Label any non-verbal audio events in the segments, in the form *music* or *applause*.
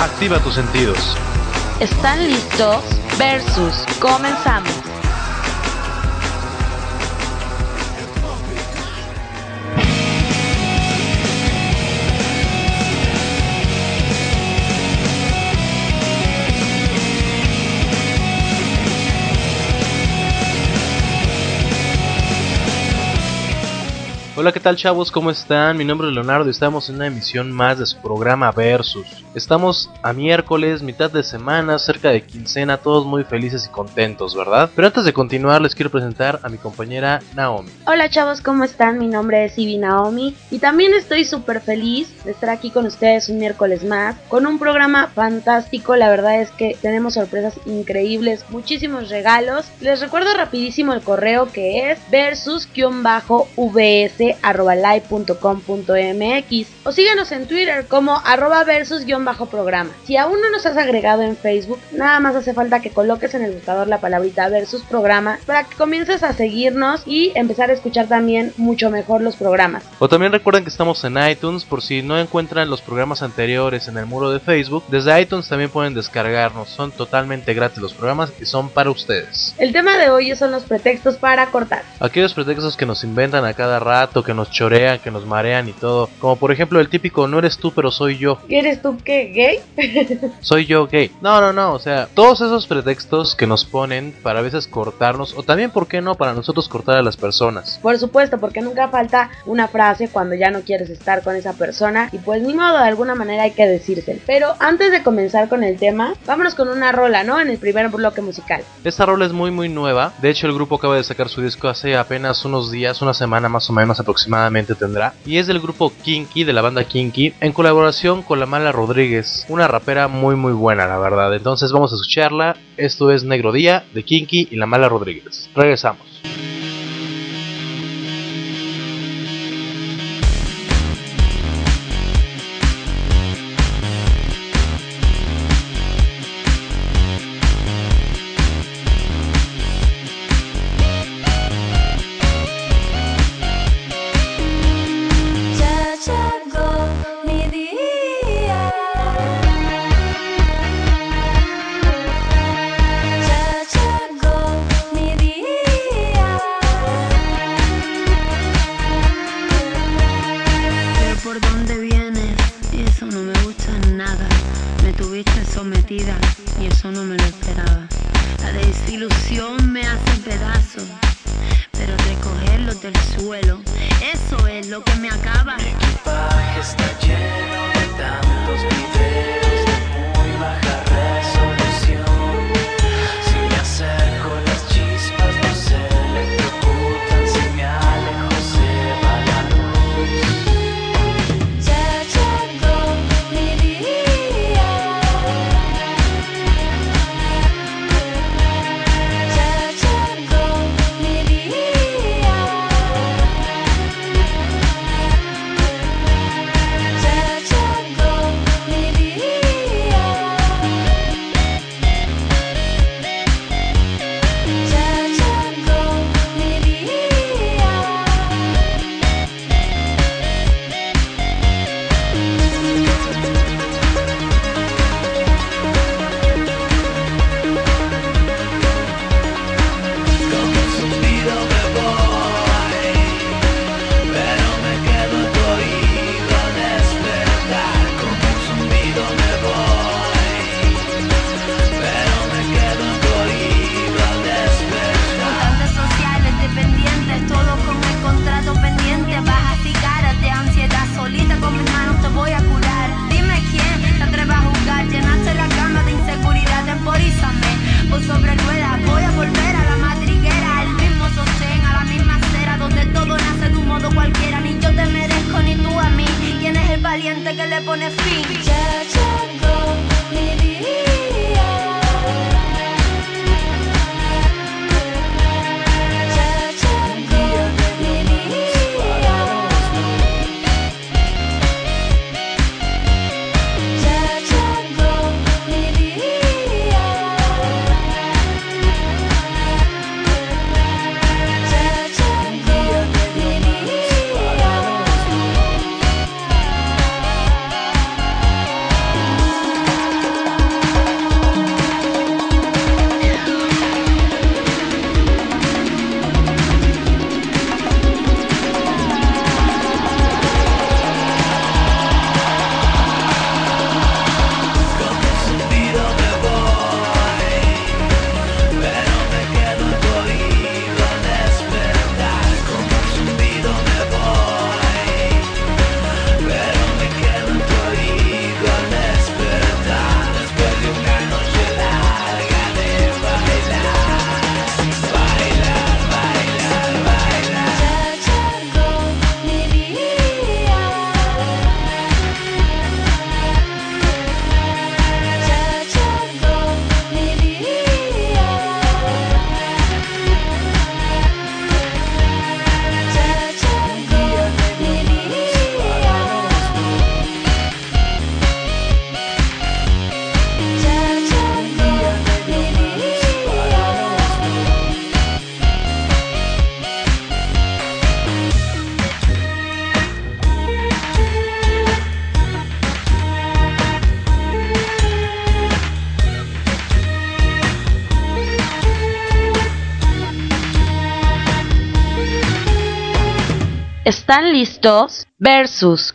Activa tus sentidos. ¿Están listos? Versus. Comenzamos. Hola, ¿qué tal chavos? ¿Cómo están? Mi nombre es Leonardo y estamos en una emisión más de su programa Versus. Estamos a miércoles, mitad de semana, cerca de quincena, todos muy felices y contentos, ¿verdad? Pero antes de continuar les quiero presentar a mi compañera Naomi. Hola chavos, ¿cómo están? Mi nombre es Ivy Naomi y también estoy súper feliz de estar aquí con ustedes un miércoles más, con un programa fantástico, la verdad es que tenemos sorpresas increíbles, muchísimos regalos. Les recuerdo rapidísimo el correo que es versus-vs live.com.mx o síguenos en Twitter como arroba versus-programa. Si aún no nos has agregado en Facebook, nada más hace falta que coloques en el buscador la palabrita versus programa para que comiences a seguirnos y empezar a escuchar también mucho mejor los programas. O también recuerden que estamos en iTunes por si no encuentran los programas anteriores en el muro de Facebook. Desde iTunes también pueden descargarnos, son totalmente gratis los programas y son para ustedes. El tema de hoy son los pretextos para cortar. Aquellos pretextos que nos inventan a cada rato, que nos chorean, que nos marean y todo. Como por ejemplo el típico no eres tú pero soy yo. ¿Eres tú qué? ¿Gay? *laughs* soy yo gay. No, no, no. O sea, todos esos pretextos que nos ponen para a veces cortarnos o también, ¿por qué no? Para nosotros cortar a las personas. Por supuesto, porque nunca falta una frase cuando ya no quieres estar con esa persona y pues ni modo, de alguna manera hay que decirse. Pero antes de comenzar con el tema, vámonos con una rola, ¿no? En el primer bloque musical. Esta rola es muy muy nueva. De hecho, el grupo acaba de sacar su disco hace apenas unos días, una semana más o menos aproximadamente tendrá, y es del grupo Kinky, de la banda Kinky, en colaboración con la Mala Rodríguez, una rapera muy muy buena la verdad. Entonces vamos a escucharla, esto es Negro Día de Kinky y la Mala Rodríguez. Regresamos. ¿Están listos? Versus.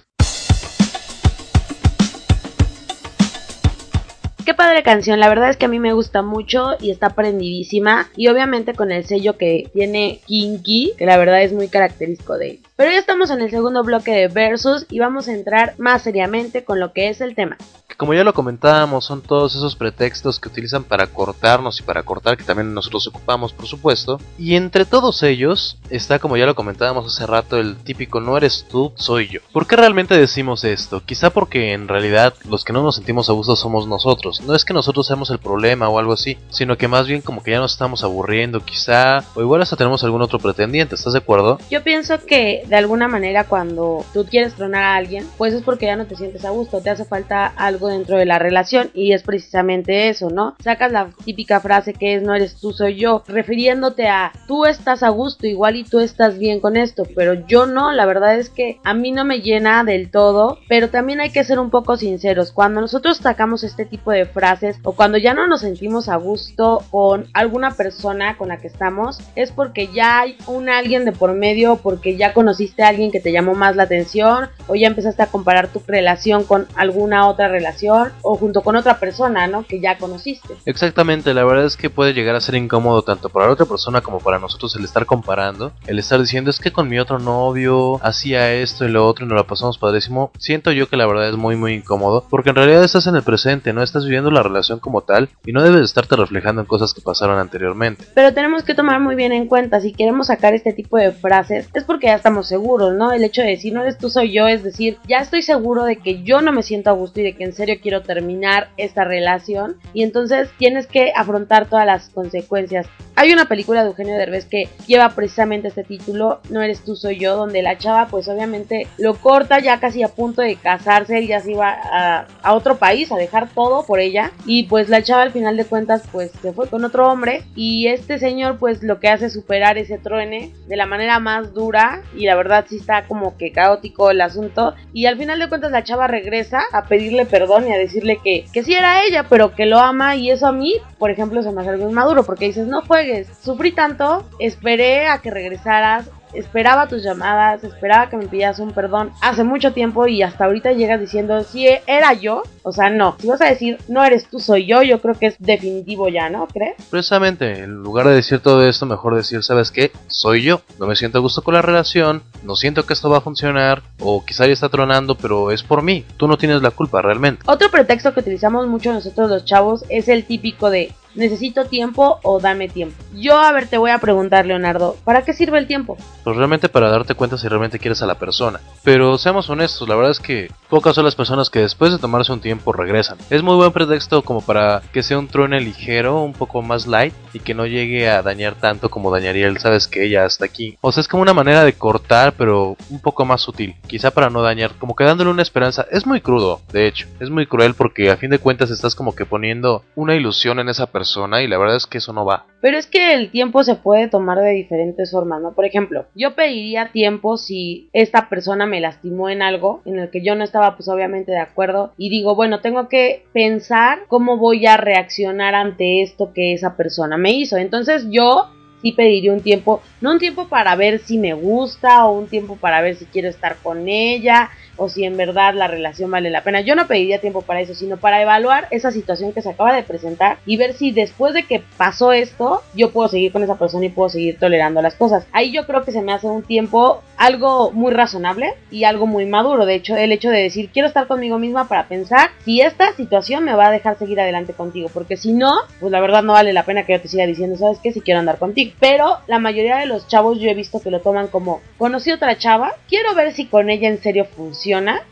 Qué padre canción, la verdad es que a mí me gusta mucho y está prendidísima y obviamente con el sello que tiene Kinky, que la verdad es muy característico de él. Pero ya estamos en el segundo bloque de Versus y vamos a entrar más seriamente con lo que es el tema como ya lo comentábamos, son todos esos pretextos que utilizan para cortarnos y para cortar, que también nosotros ocupamos, por supuesto. Y entre todos ellos está, como ya lo comentábamos hace rato, el típico no eres tú, soy yo. ¿Por qué realmente decimos esto? Quizá porque en realidad los que no nos sentimos a gusto somos nosotros. No es que nosotros seamos el problema o algo así, sino que más bien como que ya nos estamos aburriendo, quizá, o igual hasta tenemos algún otro pretendiente, ¿estás de acuerdo? Yo pienso que de alguna manera cuando tú quieres tronar a alguien, pues es porque ya no te sientes a gusto, te hace falta algo dentro de la relación y es precisamente eso, ¿no? Sacas la típica frase que es no eres tú, soy yo, refiriéndote a tú estás a gusto igual y tú estás bien con esto, pero yo no, la verdad es que a mí no me llena del todo, pero también hay que ser un poco sinceros, cuando nosotros sacamos este tipo de frases o cuando ya no nos sentimos a gusto con alguna persona con la que estamos, es porque ya hay un alguien de por medio, porque ya conociste a alguien que te llamó más la atención o ya empezaste a comparar tu relación con alguna otra relación o junto con otra persona, ¿no? Que ya conociste. Exactamente, la verdad es que puede llegar a ser incómodo tanto para la otra persona como para nosotros el estar comparando, el estar diciendo es que con mi otro novio hacía esto y lo otro y nos lo pasamos padrísimo. Siento yo que la verdad es muy muy incómodo porque en realidad estás en el presente, no estás viviendo la relación como tal y no debes estarte reflejando en cosas que pasaron anteriormente. Pero tenemos que tomar muy bien en cuenta si queremos sacar este tipo de frases es porque ya estamos seguros, ¿no? El hecho de decir no eres tú soy yo es decir, ya estoy seguro de que yo no me siento a gusto y de que en serio quiero terminar esta relación y entonces tienes que afrontar todas las consecuencias. Hay una película de Eugenio Derbez que lleva precisamente este título, No eres tú, soy yo, donde la chava pues obviamente lo corta ya casi a punto de casarse, él ya se iba a, a otro país a dejar todo por ella y pues la chava al final de cuentas pues se fue con otro hombre y este señor pues lo que hace es superar ese truene de la manera más dura y la verdad sí está como que caótico el asunto y al final de cuentas la chava regresa a pedirle perdón y a decirle que, que sí era ella, pero que lo ama y eso a mí, por ejemplo, se me hace algo inmaduro porque dices, no juegues, sufrí tanto, esperé a que regresaras, esperaba tus llamadas, esperaba que me pidas un perdón hace mucho tiempo y hasta ahorita llegas diciendo si era yo, o sea, no. Si vas a decir no eres tú, soy yo, yo creo que es definitivo ya, ¿no? ¿Crees? Precisamente, en lugar de decir todo esto, mejor decir, ¿sabes qué? Soy yo. No me siento a gusto con la relación, no siento que esto va a funcionar, o quizá ya está tronando, pero es por mí. Tú no tienes la culpa realmente. Otro pretexto que utilizamos mucho nosotros los chavos es el típico de necesito tiempo o dame tiempo. Yo, a ver, te voy a preguntar, Leonardo, ¿para qué sirve el tiempo? Pues realmente para darte cuenta si realmente quieres a la persona. Pero seamos honestos, la verdad es que pocas son las personas que después de tomarse un tiempo regresan. Es muy buen pretexto como para que sea un truene ligero, un poco más light y que no llegue a dañar tanto como dañaría el sabes que ella hasta aquí. O sea, es como una manera de cortar, pero un poco más sutil. Quizá para no dañar, como que dándole una esperanza. Es muy crudo, de hecho. Es muy cruel porque a fin de cuentas estás como que poniendo una ilusión en esa persona y la verdad es que eso no va. Pero es que el tiempo se puede tomar de diferentes formas, ¿no? Por ejemplo, yo pediría tiempo si esta persona me lastimó en algo en el que yo no estaba pues obviamente de acuerdo y digo, bueno, tengo que pensar cómo voy a reaccionar ante esto que esa persona me hizo. Entonces yo sí pediría un tiempo, no un tiempo para ver si me gusta o un tiempo para ver si quiero estar con ella o si en verdad la relación vale la pena. Yo no pediría tiempo para eso, sino para evaluar esa situación que se acaba de presentar y ver si después de que pasó esto, yo puedo seguir con esa persona y puedo seguir tolerando las cosas. Ahí yo creo que se me hace un tiempo algo muy razonable y algo muy maduro. De hecho, el hecho de decir, quiero estar conmigo misma para pensar si esta situación me va a dejar seguir adelante contigo, porque si no, pues la verdad no vale la pena que yo te siga diciendo, ¿sabes qué? Si quiero andar contigo. Pero la mayoría de los chavos yo he visto que lo toman como, conocí otra chava, quiero ver si con ella en serio funciona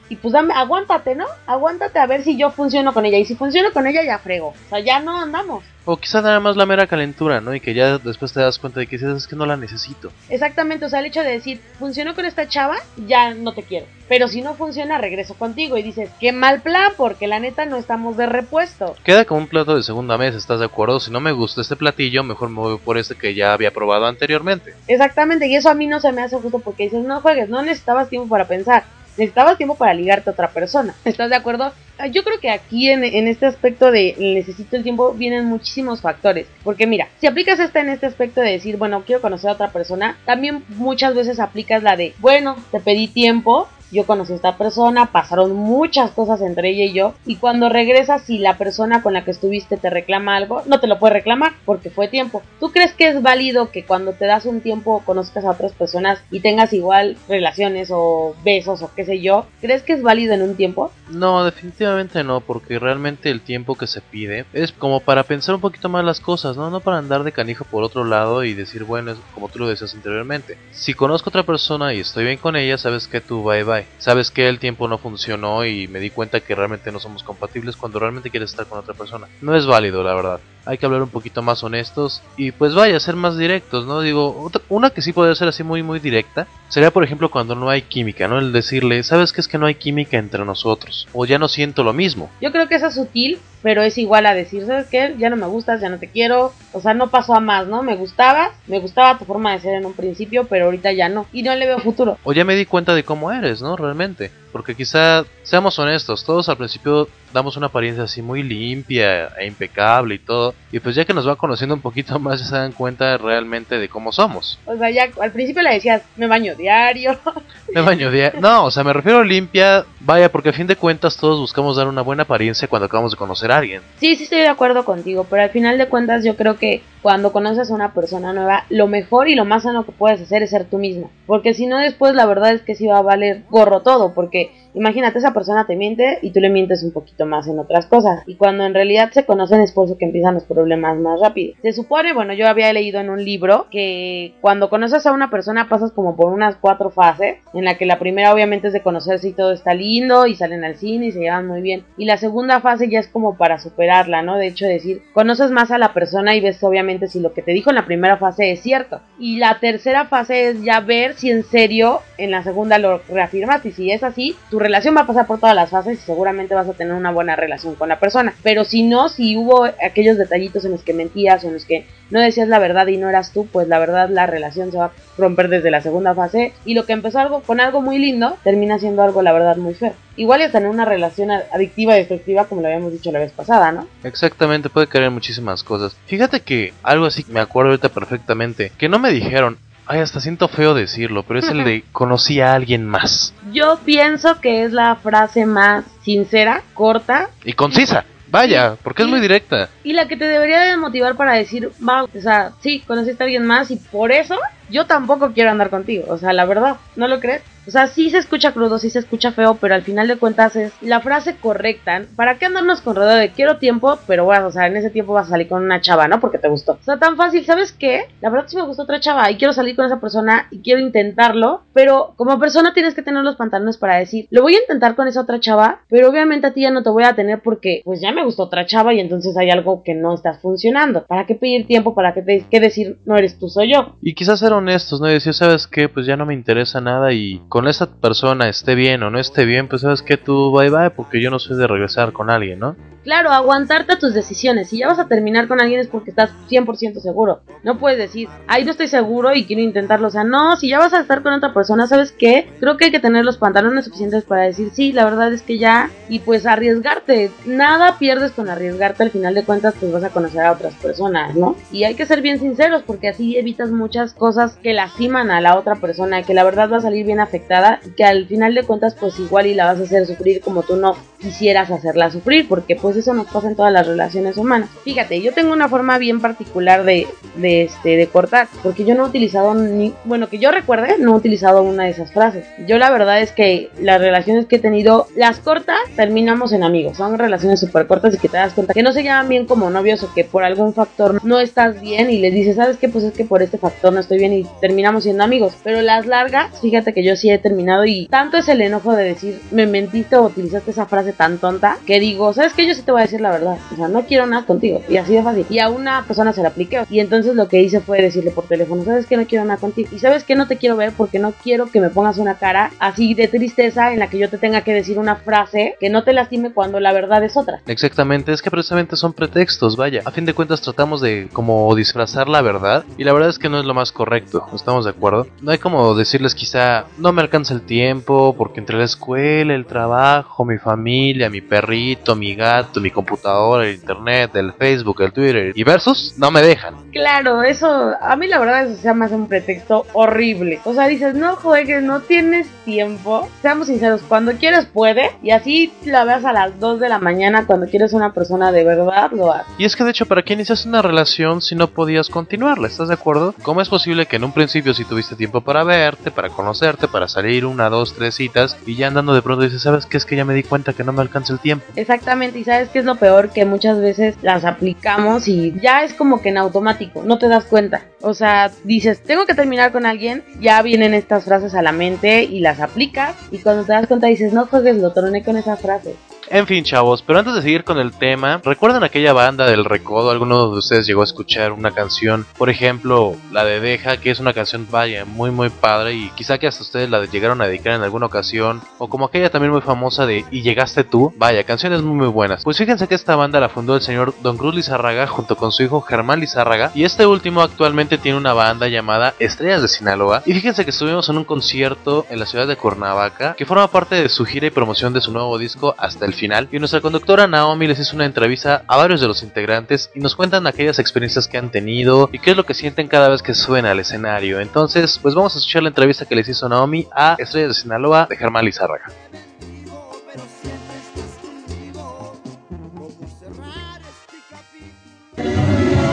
y pues dame, aguántate, ¿no? Aguántate a ver si yo funciono con ella y si funciono con ella ya frego. O sea, ya no andamos. O quizá nada más la mera calentura, ¿no? Y que ya después te das cuenta de que es que no la necesito. Exactamente, o sea, el hecho de decir, funcionó con esta chava, ya no te quiero. Pero si no funciona, regreso contigo y dices, qué mal plan, porque la neta no estamos de repuesto. Queda como un plato de segunda mesa, ¿estás de acuerdo? Si no me gusta este platillo, mejor me voy por este que ya había probado anteriormente. Exactamente, y eso a mí no se me hace justo porque dices, no juegues, no necesitabas tiempo para pensar. Necesitabas tiempo para ligarte a otra persona. ¿Estás de acuerdo? Ah, yo creo que aquí en, en, este aspecto de necesito el tiempo vienen muchísimos factores. Porque mira, si aplicas esta en este aspecto de decir, bueno, quiero conocer a otra persona, también muchas veces aplicas la de, bueno, te pedí tiempo, yo conocí a esta persona, pasaron muchas cosas entre ella y yo, y cuando regresas, si la persona con la que estuviste te reclama algo, no te lo puede reclamar porque fue tiempo. ¿Tú crees que es válido que cuando te das un tiempo conozcas a otras personas y tengas igual relaciones o besos o qué sé yo? ¿Crees que es válido en un tiempo? No, definitivamente no, porque realmente el tiempo que se pide es como para pensar un poquito más las cosas, ¿no? No para andar de canijo por otro lado y decir, bueno, es como tú lo decías anteriormente. Si conozco a otra persona y estoy bien con ella, sabes que tú bye bye Sabes que el tiempo no funcionó y me di cuenta que realmente no somos compatibles cuando realmente quieres estar con otra persona. No es válido, la verdad. Hay que hablar un poquito más honestos y pues vaya, ser más directos, ¿no? Digo, una que sí podría ser así muy muy directa sería por ejemplo cuando no hay química, ¿no? El decirle, ¿sabes qué es que no hay química entre nosotros? O ya no siento lo mismo. Yo creo que eso es sutil, pero es igual a decir, ¿sabes qué? Ya no me gustas, ya no te quiero. O sea, no pasó a más, ¿no? Me gustaba, me gustaba tu forma de ser en un principio, pero ahorita ya no. Y no le veo futuro. O ya me di cuenta de cómo eres, ¿no? Realmente. Porque quizá, seamos honestos, todos al principio damos una apariencia así muy limpia e impecable y todo. Y pues ya que nos va conociendo un poquito *laughs* más, ya se dan cuenta realmente de cómo somos. O sea, ya al principio le decías, me baño diario. *laughs* me baño diario. No, o sea, me refiero a limpia, vaya, porque a fin de cuentas todos buscamos dar una buena apariencia cuando acabamos de conocer a Sí, sí estoy de acuerdo contigo, pero al final de cuentas yo creo que cuando conoces a una persona nueva, lo mejor y lo más sano que puedes hacer es ser tú misma. Porque si no, después la verdad es que sí va a valer gorro todo, porque imagínate, esa persona te miente y tú le mientes un poquito más en otras cosas. Y cuando en realidad se conocen es por eso que empiezan los problemas más rápido. Se supone, bueno, yo había leído en un libro que cuando conoces a una persona pasas como por unas cuatro fases, en la que la primera obviamente es de conocerse y todo está lindo y salen al cine y se llevan muy bien. Y la segunda fase ya es como para superarla, ¿no? De hecho, decir, conoces más a la persona y ves obviamente si lo que te dijo en la primera fase es cierto. Y la tercera fase es ya ver si en serio en la segunda lo reafirmas y si es así, tu relación va a pasar por todas las fases y seguramente vas a tener una buena relación con la persona. Pero si no, si hubo aquellos detallitos en los que mentías o en los que no decías la verdad y no eras tú, pues la verdad la relación se va a romper desde la segunda fase y lo que empezó algo con algo muy lindo termina siendo algo la verdad muy feo. Igual es tener una relación adictiva y destructiva como lo habíamos dicho la vez pasada, ¿no? Exactamente, puede caer muchísimas cosas. Fíjate que algo así me acuerdo ahorita perfectamente, que no me dijeron, Ay, hasta siento feo decirlo, pero es el de *laughs* conocí a alguien más. Yo pienso que es la frase más sincera, corta y concisa. Vaya, porque es muy directa. Y la que te debería de motivar para decir, va, o sea, sí, conociste a alguien más y por eso yo tampoco quiero andar contigo. O sea, la verdad, ¿no lo crees? O sea, sí se escucha crudo, sí se escucha feo, pero al final de cuentas es la frase correcta. ¿Para qué andarnos con ruedo de quiero tiempo? Pero bueno, o sea, en ese tiempo vas a salir con una chava, ¿no? Porque te gustó. O sea, tan fácil, ¿sabes qué? La verdad sí me gustó otra chava y quiero salir con esa persona y quiero intentarlo, pero como persona tienes que tener los pantalones para decir, lo voy a intentar con esa otra chava, pero obviamente a ti ya no te voy a tener porque pues ya me gustó otra chava y entonces hay algo que no está funcionando. ¿Para qué pedir tiempo? ¿Para qué, te, qué decir no eres tú, soy yo? Y quizás ser honestos, ¿no? Y decir, ¿sabes qué? Pues ya no me interesa nada y con esa persona esté bien o no esté bien, pues sabes que tú bye bye porque yo no soy de regresar con alguien, ¿no? Claro, aguantarte a tus decisiones. Si ya vas a terminar con alguien es porque estás 100% seguro. No puedes decir, ay, no estoy seguro y quiero intentarlo. O sea, no, si ya vas a estar con otra persona, ¿sabes qué? Creo que hay que tener los pantalones suficientes para decir, sí, la verdad es que ya. Y pues arriesgarte. Nada pierdes con arriesgarte. Al final de cuentas, pues vas a conocer a otras personas, ¿no? Y hay que ser bien sinceros porque así evitas muchas cosas que lastiman a la otra persona. Que la verdad va a salir bien afectada. Que al final de cuentas, pues igual y la vas a hacer sufrir como tú no quisieras hacerla sufrir. Porque pues eso nos pasa en todas las relaciones humanas. Fíjate, yo tengo una forma bien particular de, de, este, de cortar, porque yo no he utilizado ni, bueno, que yo recuerde, no he utilizado una de esas frases. Yo la verdad es que las relaciones que he tenido, las cortas, terminamos en amigos. Son relaciones súper cortas y que te das cuenta que no se llaman bien como novios o que por algún factor no estás bien y les dices, ¿sabes qué? Pues es que por este factor no estoy bien y terminamos siendo amigos. Pero las largas, fíjate que yo sí he terminado y tanto es el enojo de decir, me mentiste o utilizaste esa frase tan tonta que digo, ¿sabes qué? Yo sí te voy a decir la verdad. O sea, no quiero nada contigo. Y así de fácil. Y a una persona se la apliqué. Y entonces lo que hice fue decirle por teléfono, ¿sabes qué? No quiero nada contigo. Y ¿sabes qué? No te quiero ver porque no quiero que me pongas una cara así de tristeza en la que yo te tenga que decir una frase que no te lastime cuando la verdad es otra. Exactamente, es que precisamente son pretextos, vaya. A fin de cuentas tratamos de como disfrazar la verdad y la verdad es que no es lo más correcto, ¿estamos de acuerdo? No hay como decirles quizá no me alcanza el tiempo porque entre la escuela, el trabajo, mi familia, mi perrito, mi gato, mi computadora, el internet, el Facebook, el Twitter y versus no me dejan. Claro, eso a mí la verdad eso se llama un pretexto horrible. O sea, dices, no juegues, no tienes tiempo. Seamos sinceros, cuando quieres puede y así la veas a las 2 de la mañana cuando quieres una persona de verdad lo haces. Y es que de hecho, ¿para qué inicias una relación si no podías continuarla? ¿Estás de acuerdo? ¿Cómo es posible que en un principio si tuviste tiempo para verte, para conocerte, para salir una, dos, tres citas y ya andando de pronto dices, ¿sabes qué? Es que ya me di cuenta que no me alcanza el tiempo. Exactamente, y sabes qué es lo peor que muchas veces las aplicamos y ya es como que en automático, no te das cuenta. O sea, dices, tengo que terminar con alguien, ya vienen estas frases a la mente y las aplicas y cuando te das cuenta dices, no juegues, lo troné con esa frase. En fin, chavos, pero antes de seguir con el tema, ¿recuerdan aquella banda del Recodo? ¿Alguno de ustedes llegó a escuchar una canción? Por ejemplo, la de Deja, que es una canción, vaya, muy muy padre y quizá que hasta ustedes la llegaron a dedicar en alguna ocasión. O como aquella también muy famosa de Y llegaste tú. Vaya, canciones muy muy buenas. Pues fíjense que esta banda la fundó el señor Don Cruz Lizárraga junto con su hijo Germán Lizárraga. Y este último actualmente tiene una banda llamada Estrellas de Sinaloa. Y fíjense que estuvimos en un concierto en la ciudad de Cuernavaca, que forma parte de su gira y promoción de su nuevo disco hasta el final. Y nuestra conductora Naomi les hizo una entrevista a varios de los integrantes y nos cuentan aquellas experiencias que han tenido y qué es lo que sienten cada vez que suben al escenario. Entonces, pues vamos a escuchar la entrevista que les hizo Naomi a Estrellas de Sinaloa de Germán Lizárraga.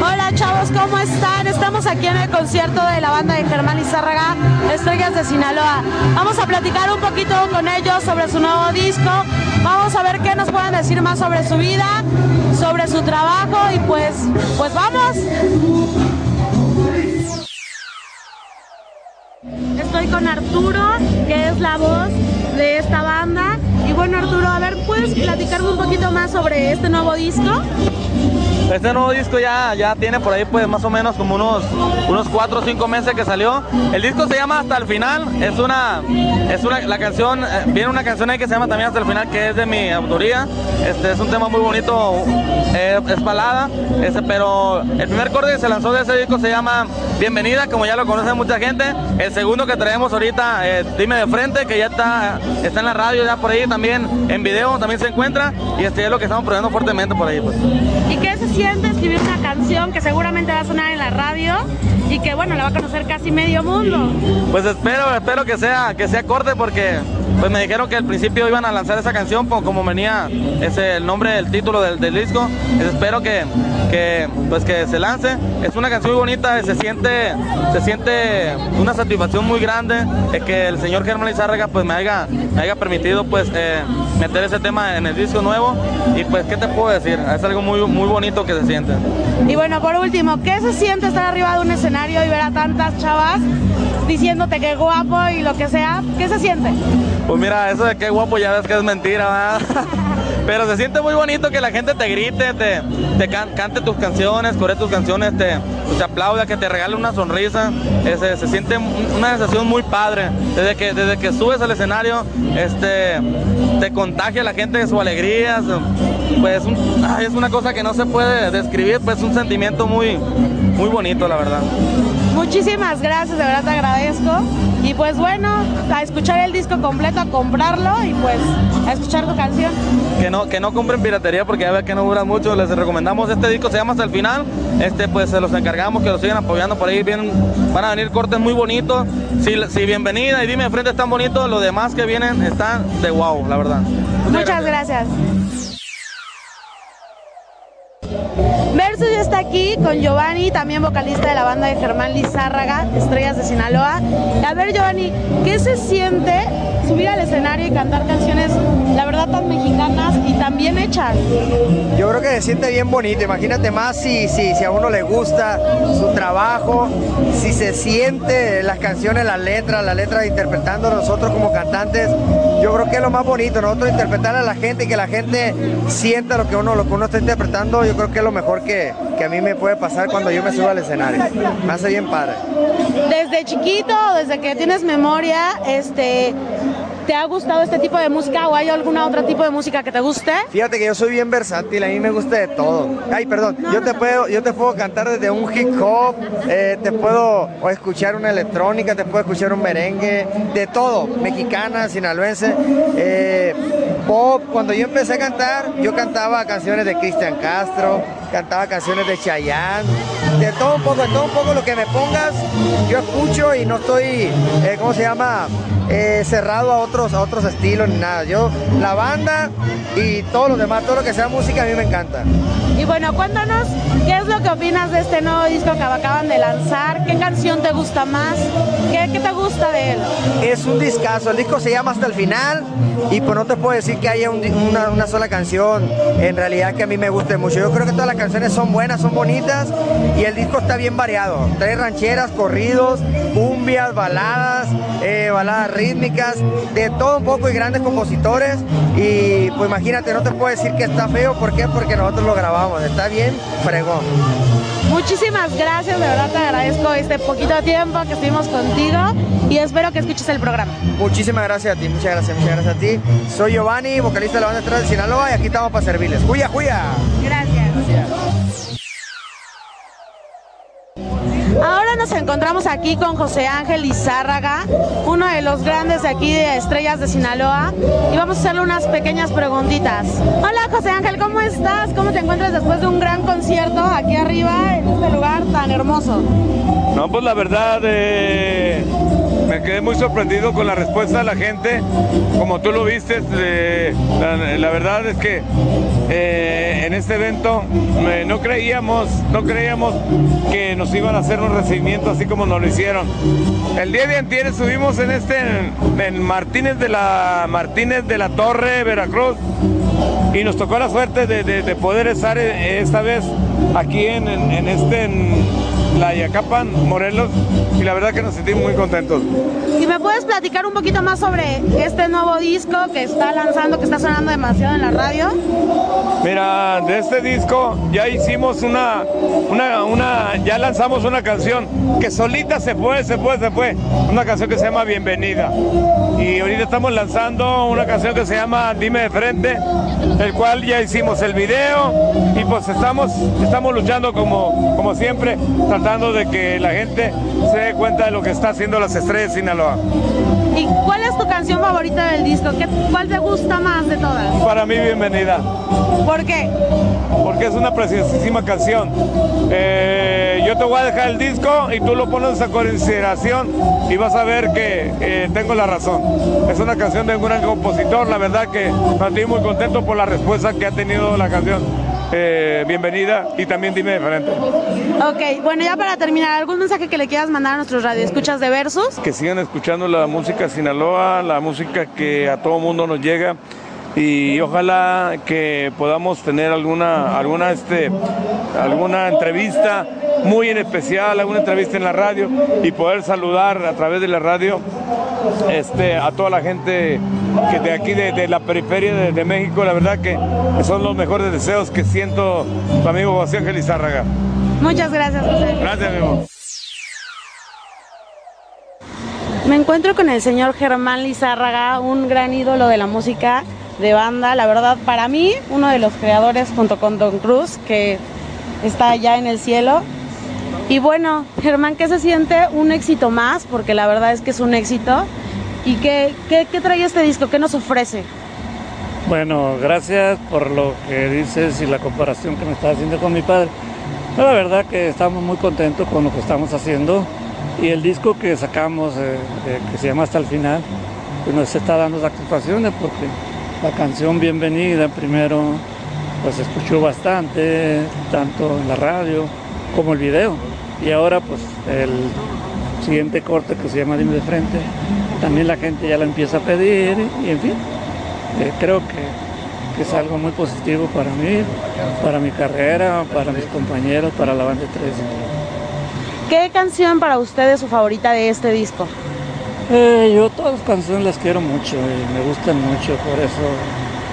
Hola chavos, ¿cómo están? Estamos aquí en el concierto de la banda de Germán Lizárraga, Estrellas de Sinaloa. Vamos a platicar un poquito con ellos sobre su nuevo disco. Vamos a ver qué nos pueden decir más sobre su vida, sobre su trabajo y pues, pues vamos. Estoy con Arturo, que es la voz de esta banda. Y bueno Arturo, a ver, ¿puedes platicarme un poquito más sobre este nuevo disco? Este nuevo disco ya, ya tiene por ahí pues más o menos como unos, unos 4 o 5 meses que salió. El disco se llama Hasta el Final, es una, es una, la canción, eh, viene una canción ahí que se llama también Hasta el Final que es de mi autoría. Este es un tema muy bonito, eh, es balada, este, pero el primer corte que se lanzó de ese disco se llama Bienvenida, como ya lo conoce mucha gente. El segundo que traemos ahorita, eh, Dime de Frente, que ya está, está en la radio, ya por ahí también en video también se encuentra y este es lo que estamos probando fuertemente por ahí. Pues. ¿Y qué siente escribir una canción que seguramente va a sonar en la radio y que bueno, la va a conocer casi medio mundo? Pues espero, espero que sea, que sea corte porque pues me dijeron que al principio iban a lanzar esa canción como venía ese el nombre del título del, del disco. espero que, que, pues que se lance. Es una canción muy bonita, se siente, se siente una satisfacción muy grande que el señor Germán Lizárraga pues me haya, me haya permitido pues eh, meter ese tema en el disco nuevo. Y pues qué te puedo decir, es algo muy, muy bonito que se siente. Y bueno, por último, ¿qué se siente estar arriba de un escenario y ver a tantas chavas diciéndote que guapo y lo que sea? ¿Qué se siente? Pues mira, eso de qué guapo ya ves que es mentira, ¿verdad? *laughs* Pero se siente muy bonito que la gente te grite, te, te cante tus canciones, corre tus canciones, te, te aplauda, que te regale una sonrisa. Ese, se siente una sensación muy padre. Desde que, desde que subes al escenario, este, te contagia la gente de su alegría. Pues es una cosa que no se puede describir, pues es un sentimiento muy, muy bonito, la verdad. Muchísimas gracias, de verdad te agradezco. Y pues bueno, a escuchar el disco completo, a comprarlo y pues a escuchar tu canción. Que no, que no compren piratería porque ya ve que no dura mucho. Les recomendamos este disco, se llama Hasta el Final. Este pues se los encargamos que lo sigan apoyando por ahí. Vienen, van a venir cortes muy bonitos. Si, si bienvenida y dime de frente están bonitos, los demás que vienen están de wow, la verdad. Muchas, gracias. Está aquí con Giovanni, también vocalista de la banda de Germán Lizárraga, Estrellas de Sinaloa. A ver, Giovanni, ¿qué se siente subir al escenario y cantar canciones, la verdad, tan mexicanas y tan bien hechas? Yo creo que se siente bien bonito, imagínate más si, si, si a uno le gusta su trabajo, si se siente las canciones, las letras, las letras interpretando nosotros como cantantes, yo creo que es lo más bonito, nosotros interpretar a la gente y que la gente sienta lo que uno, lo que uno está interpretando, yo creo que es lo mejor que, que a mí me puede pasar cuando yo me subo al escenario. Me hace bien padre. Desde chiquito, desde que tienes memoria, este, ¿Te ha gustado este tipo de música o hay algún otro tipo de música que te guste? Fíjate que yo soy bien versátil, a mí me gusta de todo. Ay, perdón, yo te puedo, yo te puedo cantar desde un hip hop, eh, te puedo escuchar una electrónica, te puedo escuchar un merengue, de todo, mexicana, sinaloense, eh, pop. Cuando yo empecé a cantar, yo cantaba canciones de Cristian Castro, cantaba canciones de Chayanne, de todo un poco, de todo un poco lo que me pongas, yo escucho y no estoy, eh, ¿cómo se llama? cerrado a otros, a otros estilos ni nada. Yo, la banda y todo lo demás, todo lo que sea música a mí me encanta. Y bueno, cuéntanos qué es lo que opinas de este nuevo disco que acaban de lanzar, qué canción te gusta más, qué, qué te gusta de él. Es un discazo, el disco se llama Hasta el Final y pues no te puedo decir que haya una, una, sola canción en realidad que a mí me guste mucho. Yo creo que todas las canciones son buenas, son bonitas y el disco está bien variado. Trae rancheras, corridos, cumbias, baladas, eh, baladas rítmicas, de todo un poco y grandes compositores. Y pues imagínate, no te puedo decir que está feo, ¿por qué? Porque nosotros lo grabamos, está bien, fregón. Muchísimas gracias, de verdad te agradezco este poquito tiempo que estuvimos contigo y espero que escuches el programa. Muchísimas gracias a ti, muchas gracias, muchas gracias a ti. Soy Giovanni, vocalista de la banda Estrella de Sinaloa y aquí estamos para servirles. ¡Juya, juya! Gracias. Nos encontramos aquí con José Ángel Lizárraga, uno de los grandes de aquí de Estrellas de Sinaloa, y vamos a hacerle unas pequeñas preguntitas. Hola José Ángel, ¿cómo estás? ¿Cómo te encuentras después de un gran concierto aquí arriba en este lugar tan hermoso? No, pues la verdad, eh, me quedé muy sorprendido con la respuesta de la gente. Como tú lo viste, eh, la, verdad es que eh, en este evento no creíamos, no creíamos que nos iban a hacer un recibimiento así como nos lo hicieron. El día de antier estuvimos en este, en, Martínez de la Martínez de la Torre, Veracruz, y nos tocó la suerte de, poder estar esta vez aquí en, en este la Yacapan, Morelos, y la verdad que nos sentimos muy contentos. ¿Y me puedes platicar un poquito más sobre este nuevo disco que está lanzando, que está sonando demasiado en la radio? Mira, de este disco ya hicimos una, una, una, ya lanzamos una canción que solita se fue, se fue, se fue. Una canción que se llama Bienvenida. Y ahorita estamos lanzando una canción que se llama Dime de Frente, el cual ya hicimos el video y pues estamos, estamos luchando como, como siempre, tratando de que la gente se dé cuenta de lo que está haciendo las estrellas de Sinaloa. ¿Y cuál es tu canción favorita del disco? ¿Qué, ¿Cuál te gusta más de todas? Para mí, bienvenida. ¿Por qué? Porque es una preciosísima canción. Eh, yo te voy a dejar el disco y tú lo pones a consideración y vas a ver que eh, tengo la razón. Es una canción de un gran compositor, la verdad que estoy muy contento por la respuesta que ha tenido la canción. Eh, bienvenida y también dime diferente. Ok, bueno, ya para terminar, ¿algún mensaje que le quieras mandar a nuestros radioescuchas de Versus? Que sigan escuchando la música Sinaloa, la música que a todo mundo nos llega y ojalá que podamos tener alguna alguna este alguna entrevista muy en especial, alguna entrevista en la radio y poder saludar a través de la radio este a toda la gente que de aquí de, la periferia de, México, la verdad que son los mejores deseos que siento tu amigo José Ángel Izárraga. Muchas gracias, José. Gracias, amigo. Me encuentro con el señor Germán Lizárraga, un gran ídolo de la música de banda, la verdad para mí, uno de los creadores junto con Don Cruz, que está allá en el cielo. Y bueno, Germán, ¿qué se siente? Un éxito más, porque la verdad es que es un éxito. ¿Y qué, qué, trae este disco? ¿Qué nos ofrece? Bueno, gracias por lo que dices y la comparación que me estás haciendo con mi padre. la verdad que estamos muy contentos con lo que estamos haciendo y el disco que sacamos, eh, eh, que se llama Hasta el Final, pues nos está dando satisfacciones porque la canción Bienvenida primero pues escuchó bastante, tanto en la radio como el video. Y ahora pues el siguiente corte que se llama Dime de Frente, también la gente ya la empieza a pedir y en fin, eh, creo que, que, es algo muy positivo para mí, para mi carrera, para mis compañeros, para la banda 3. ¿Qué canción para usted es su favorita de este disco? Eh, yo todas las canciones las quiero mucho y me gustan mucho, por eso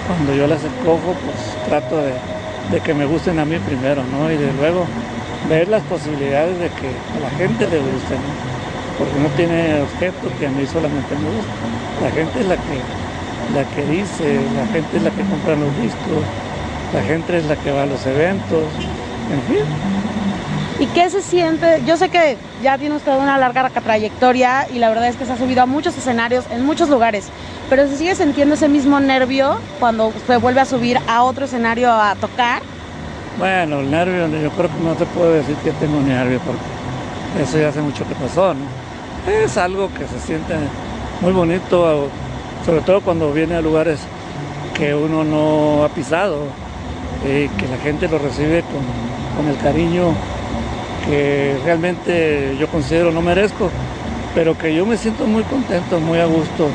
cuando yo las escojo pues trato de, que me gusten a mí primero, ¿no? Y de luego ver las posibilidades de que a la gente le guste, porque no tiene objeto que a mí solamente me gusta. La gente es la que, la que dice, la gente es la que compra los discos, la gente es la que va a los eventos, en fin. ¿Y qué se siente? Yo sé que ya tiene usted una larga trayectoria y la verdad es que se ha subido a muchos escenarios en muchos lugares, pero se sigue sintiendo ese mismo nervio cuando usted vuelve a subir a otro escenario a tocar. Bueno, el nervio, yo creo que no te puedo decir que tengo nervio porque eso ya hace mucho que pasó, ¿no? Es algo que se siente muy bonito, sobre todo cuando viene a lugares que uno no ha pisado y que la gente lo recibe con, con el cariño que realmente yo considero no merezco, pero que yo me siento muy contento, muy a gusto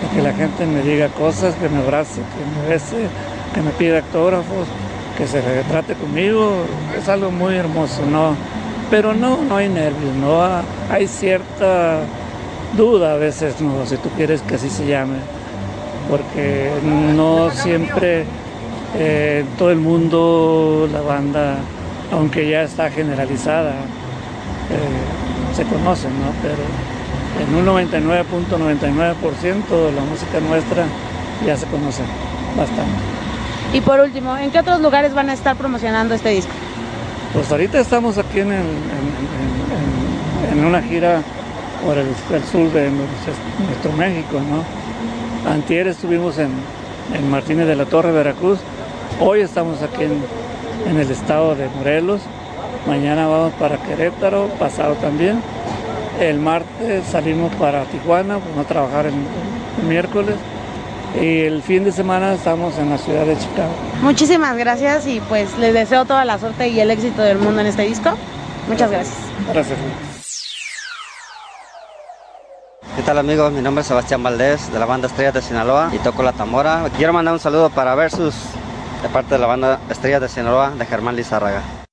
de que la gente me diga cosas, que me abrace, que me bese, que me pida autógrafos, que se retrate conmigo, es algo muy hermoso, ¿no? Pero no, no hay nervios, no hay cierta duda a veces, no, si tú quieres que así se llame, porque no siempre eh, todo el mundo la banda aunque ya está generalizada, eh, se conoce, ¿no? Pero en un 99.99% la música nuestra ya se conoce bastante. Y por último, ¿en qué otros lugares van a estar promocionando este disco? Pues ahorita estamos aquí en, en, una gira por el, sur de nuestro México, ¿no? Antier estuvimos en, en Martínez de la Torre, Veracruz. Hoy estamos aquí en, en el estado de Morelos. Mañana vamos para Querétaro, pasado también. El martes salimos para Tijuana, vamos a trabajar el, miércoles. Y el fin de semana estamos en la ciudad de Chicago. Muchísimas gracias y pues les deseo toda la suerte y el éxito del mundo en este disco. Muchas gracias. Gracias. ¿Qué tal amigos? Mi nombre es Sebastián Valdés de la banda Estrellas de Sinaloa y toco la tambora. Quiero mandar un saludo para Versus de parte de la banda Estrellas de Sinaloa de Germán Lizárraga.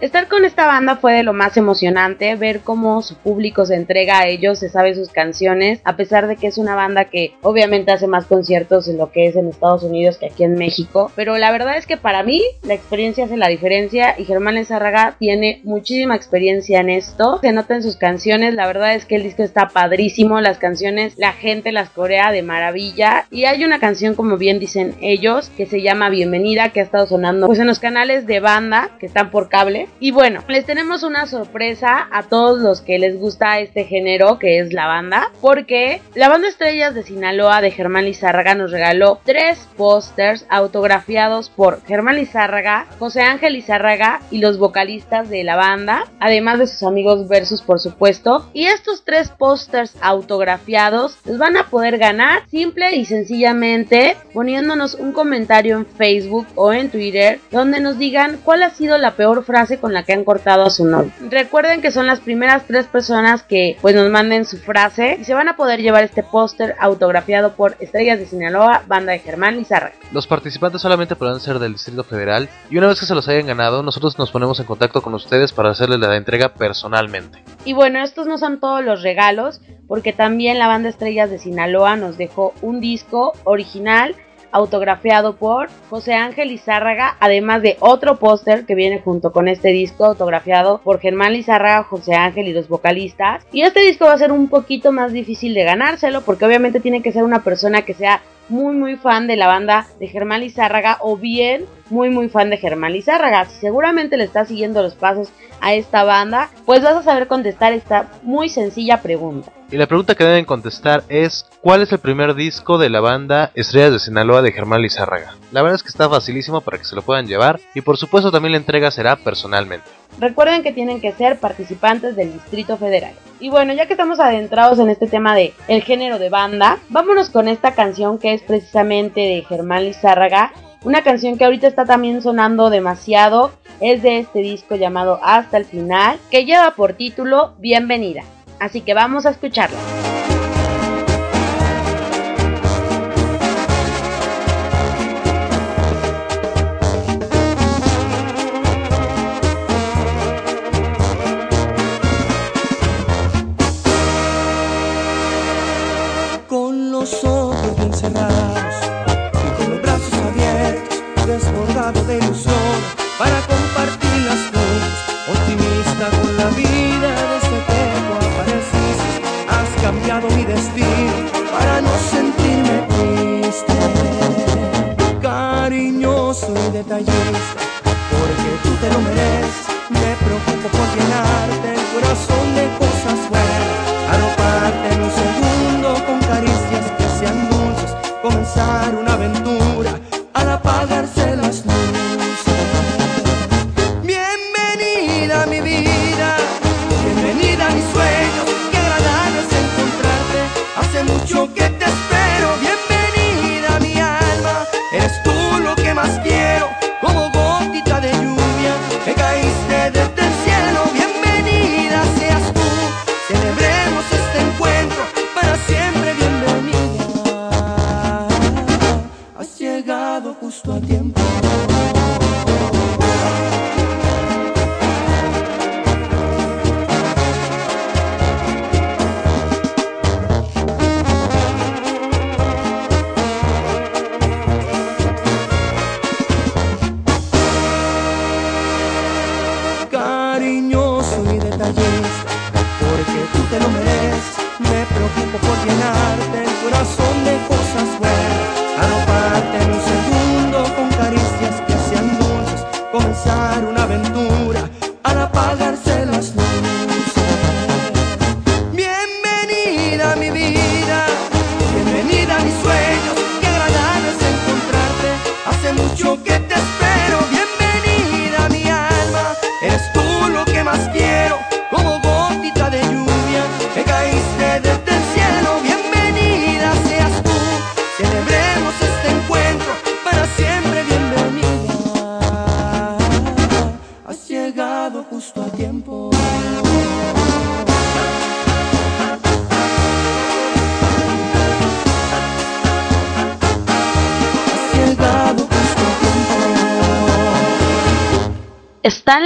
Estar con esta banda fue de lo más emocionante, ver cómo su público se entrega a ellos, se sabe sus canciones, a pesar de que es una banda que obviamente hace más conciertos en lo que es en Estados Unidos que aquí en México, pero la verdad es que para mí la experiencia hace la diferencia y Germán Lizárraga tiene muchísima experiencia en esto, se nota en sus canciones, la verdad es que el disco está padrísimo, las canciones la gente las corea de maravilla y hay una canción como bien dicen ellos que se llama Bienvenida que ha estado sonando pues en los canales de banda que están por cable y bueno, les tenemos una sorpresa a todos los que les gusta este género que es la banda, porque la banda Estrellas de Sinaloa de Germán Lizárraga nos regaló tres pósters autografiados por Germán Lizárraga, José Ángel Lizárraga y los vocalistas de la banda, además de sus amigos Versus por supuesto. Y estos tres pósters autografiados los van a poder ganar simple y sencillamente poniéndonos un comentario en Facebook o en Twitter donde nos digan cuál ha sido la peor frase con la que han cortado a su novio. Recuerden que son las primeras tres personas que pues nos manden su frase y se van a poder llevar este póster autografiado por Estrellas de Sinaloa, banda de Germán Lizárraga. Los participantes solamente podrán ser del Distrito Federal y una vez que se los hayan ganado, nosotros nos ponemos en contacto con ustedes para hacerles la entrega personalmente. Y bueno, estos no son todos los regalos, porque también la banda Estrellas de Sinaloa nos dejó un disco original autografiado por José Ángel Lizárraga, además de otro póster que viene junto con este disco autografiado por Germán Lizárraga, José Ángel y los vocalistas. Y este disco va a ser un poquito más difícil de ganárselo porque obviamente tiene que ser una persona que sea muy muy fan de la banda de Germán Lizárraga o bien muy muy fan de Germán Lizárraga. Si seguramente le estás siguiendo los pasos a esta banda, pues vas a saber contestar esta muy sencilla pregunta. Y la pregunta que deben contestar es ¿cuál es el primer disco de la banda Estrellas de Sinaloa de Germán Lizárraga? La verdad es que está facilísimo para que se lo puedan llevar y por supuesto también la entrega será personalmente. Recuerden que tienen que ser participantes del Distrito Federal. Y bueno, ya que estamos adentrados en este tema de el género de banda, vámonos con esta canción que es precisamente de Germán Lizárraga, una canción que ahorita está también sonando demasiado, es de este disco llamado Hasta el final, que lleva por título Bienvenida. Así que vamos a escucharla.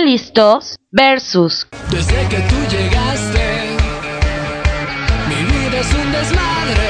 Listos? Versus. Desde que tú llegaste, mi vida es un desmadre.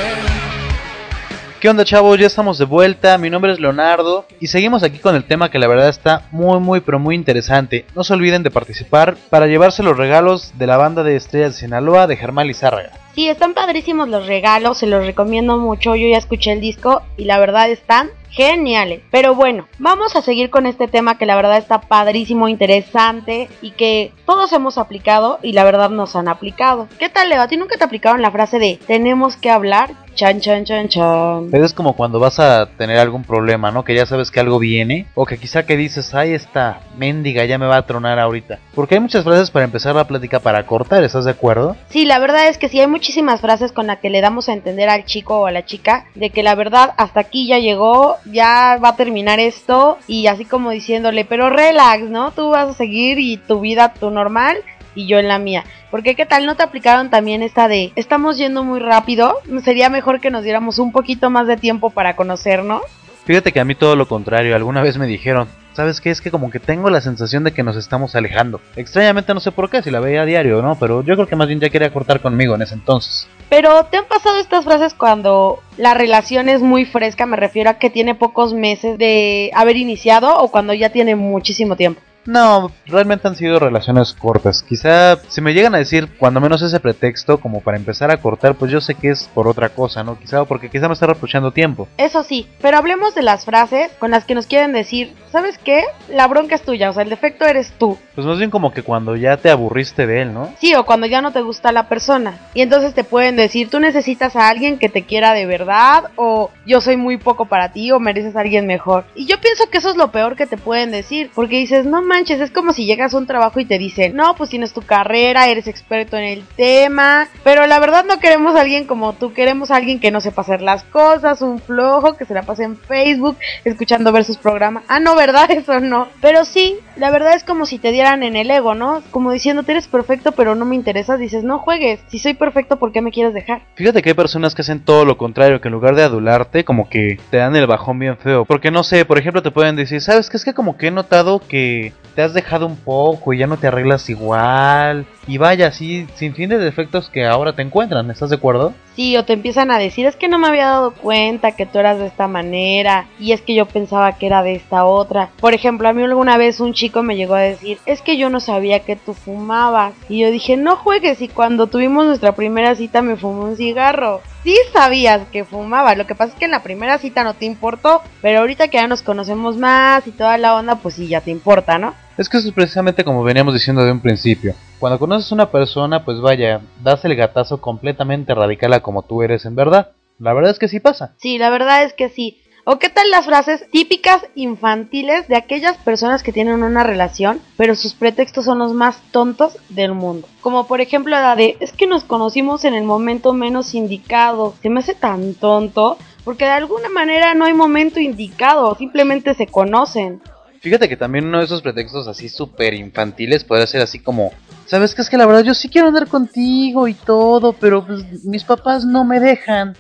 ¿Qué onda chavos? Ya estamos de vuelta, mi nombre es Leonardo y seguimos aquí con el tema que la verdad está muy muy pero muy interesante. No se olviden de participar para llevarse los regalos de la banda de estrellas de Sinaloa de Germán Lizárraga. Sí, están padrísimos los regalos, se los recomiendo mucho, yo ya escuché el disco y la verdad están geniales. Pero bueno, vamos a seguir con este tema que la verdad está padrísimo, interesante y que todos hemos aplicado y la verdad nos han aplicado. ¿Qué tal, Leo? ¿A ti nunca te aplicaron la frase de tenemos que hablar? Chan, chan, chan, chan. Es como cuando vas a tener algún problema, ¿no? Que ya sabes que algo viene. O que quizá que dices, ay, esta mendiga ya me va a tronar ahorita. Porque hay muchas frases para empezar la plática para cortar, ¿estás de acuerdo? Sí, la verdad es que sí, hay muchísimas frases con las que le damos a entender al chico o a la chica de que la verdad hasta aquí ya llegó, ya va a terminar esto. Y así como diciéndole, pero relax, ¿no? Tú vas a seguir y tu vida, tu normal y yo en la mía. Porque qué tal no te aplicaron también esta de estamos yendo muy rápido, sería mejor que nos diéramos un poquito más de tiempo para conocernos. Fíjate que a mí todo lo contrario, alguna vez me dijeron, ¿sabes qué? Es que como que tengo la sensación de que nos estamos alejando. Extrañamente no sé por qué, si la veía a diario, ¿no? Pero yo creo que más bien ya quería cortar conmigo en ese entonces. Pero ¿te han pasado estas frases cuando la relación es muy fresca? Me refiero a que tiene pocos meses de haber iniciado o cuando ya tiene muchísimo tiempo. No, realmente han sido relaciones cortas. Quizá si me llegan a decir cuando menos ese pretexto como para empezar a cortar, pues yo sé que es por otra cosa, ¿no? Quizá porque quizá me está reprochando tiempo. Eso sí, pero hablemos de las frases con las que nos quieren decir, ¿sabes qué? La bronca es tuya, o sea, el defecto eres tú. Pues más bien como que cuando ya te aburriste de él, ¿no? Sí, o cuando ya no te gusta la persona. Y entonces te pueden decir, tú necesitas a alguien que te quiera de verdad, o yo soy muy poco para ti, o mereces a alguien mejor. Y yo pienso que eso es lo peor que te pueden decir, porque dices, no manches es como si llegas a un trabajo y te dicen, no, pues tienes tu carrera, eres experto en el tema, pero la verdad no queremos a alguien como tú, queremos a alguien que no sepa hacer las cosas, un flojo, que se la pase en Facebook, escuchando ver sus programas. Ah, no, ¿verdad? *laughs* Eso no. Pero sí, la verdad es como si te dieran en el ego, ¿no? Como diciendo, eres perfecto, pero no me interesas, dices, no juegues, si soy perfecto, ¿por qué me quieres dejar? Fíjate que hay personas que hacen todo lo contrario, que en lugar de adularte, como que te dan el bajón bien feo. Porque no sé, por ejemplo, te pueden decir, ¿sabes qué? Es que como que he notado que te has dejado un poco y ya no te arreglas igual. Y vaya, así, sin fin de defectos que ahora te encuentran, ¿estás de acuerdo? Sí, o te empiezan a decir, es que no me había dado cuenta que tú eras de esta manera, y es que yo pensaba que era de esta otra. Por ejemplo, a mí alguna vez un chico me llegó a decir, es que yo no sabía que tú fumabas. Y yo dije, no juegues, y cuando tuvimos nuestra primera cita me fumó un cigarro. Sí sabías que fumaba, lo que pasa es que en la primera cita no te importó, pero ahorita que ya nos conocemos más y toda la onda, pues sí, ya te importa, ¿no? Es que eso es precisamente como veníamos diciendo de un principio. Cuando conoces a una persona, pues vaya, das el gatazo completamente radical a como tú eres en verdad. La verdad es que sí pasa. Sí, la verdad es que sí. ¿O qué tal las frases típicas infantiles de aquellas personas que tienen una relación, pero sus pretextos son los más tontos del mundo? Como por ejemplo la de, es que nos conocimos en el momento menos indicado. Se me hace tan tonto, porque de alguna manera no hay momento indicado, simplemente se conocen. Fíjate que también uno de esos pretextos así súper infantiles puede ser así como, ¿sabes qué? Es que la verdad yo sí quiero andar contigo y todo, pero pues, mis papás no me dejan.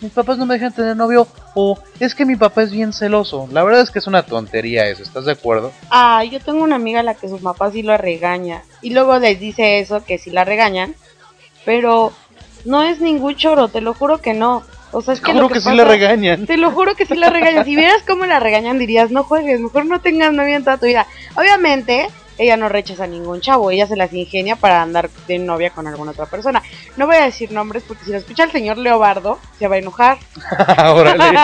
Mis papás no me dejan tener novio o es que mi papá es bien celoso. La verdad es que es una tontería eso, ¿estás de acuerdo? Ah, yo tengo una amiga a la que su papá sí lo regaña y luego les dice eso, que sí la regañan, pero no es ningún choro, te lo juro que no. O sea, es que, Juro lo que, sí la regañan. Te lo juro que sí la regañan. Si vieras cómo la regañan, dirías, no juegues, mejor no tengas novia en toda tu vida. Obviamente, ella no rechaza a ningún chavo, ella se las ingenia para andar de novia con alguna otra persona. No voy a decir nombres porque si lo escucha el señor Leobardo, se va a enojar. *laughs* Órale. *laughs*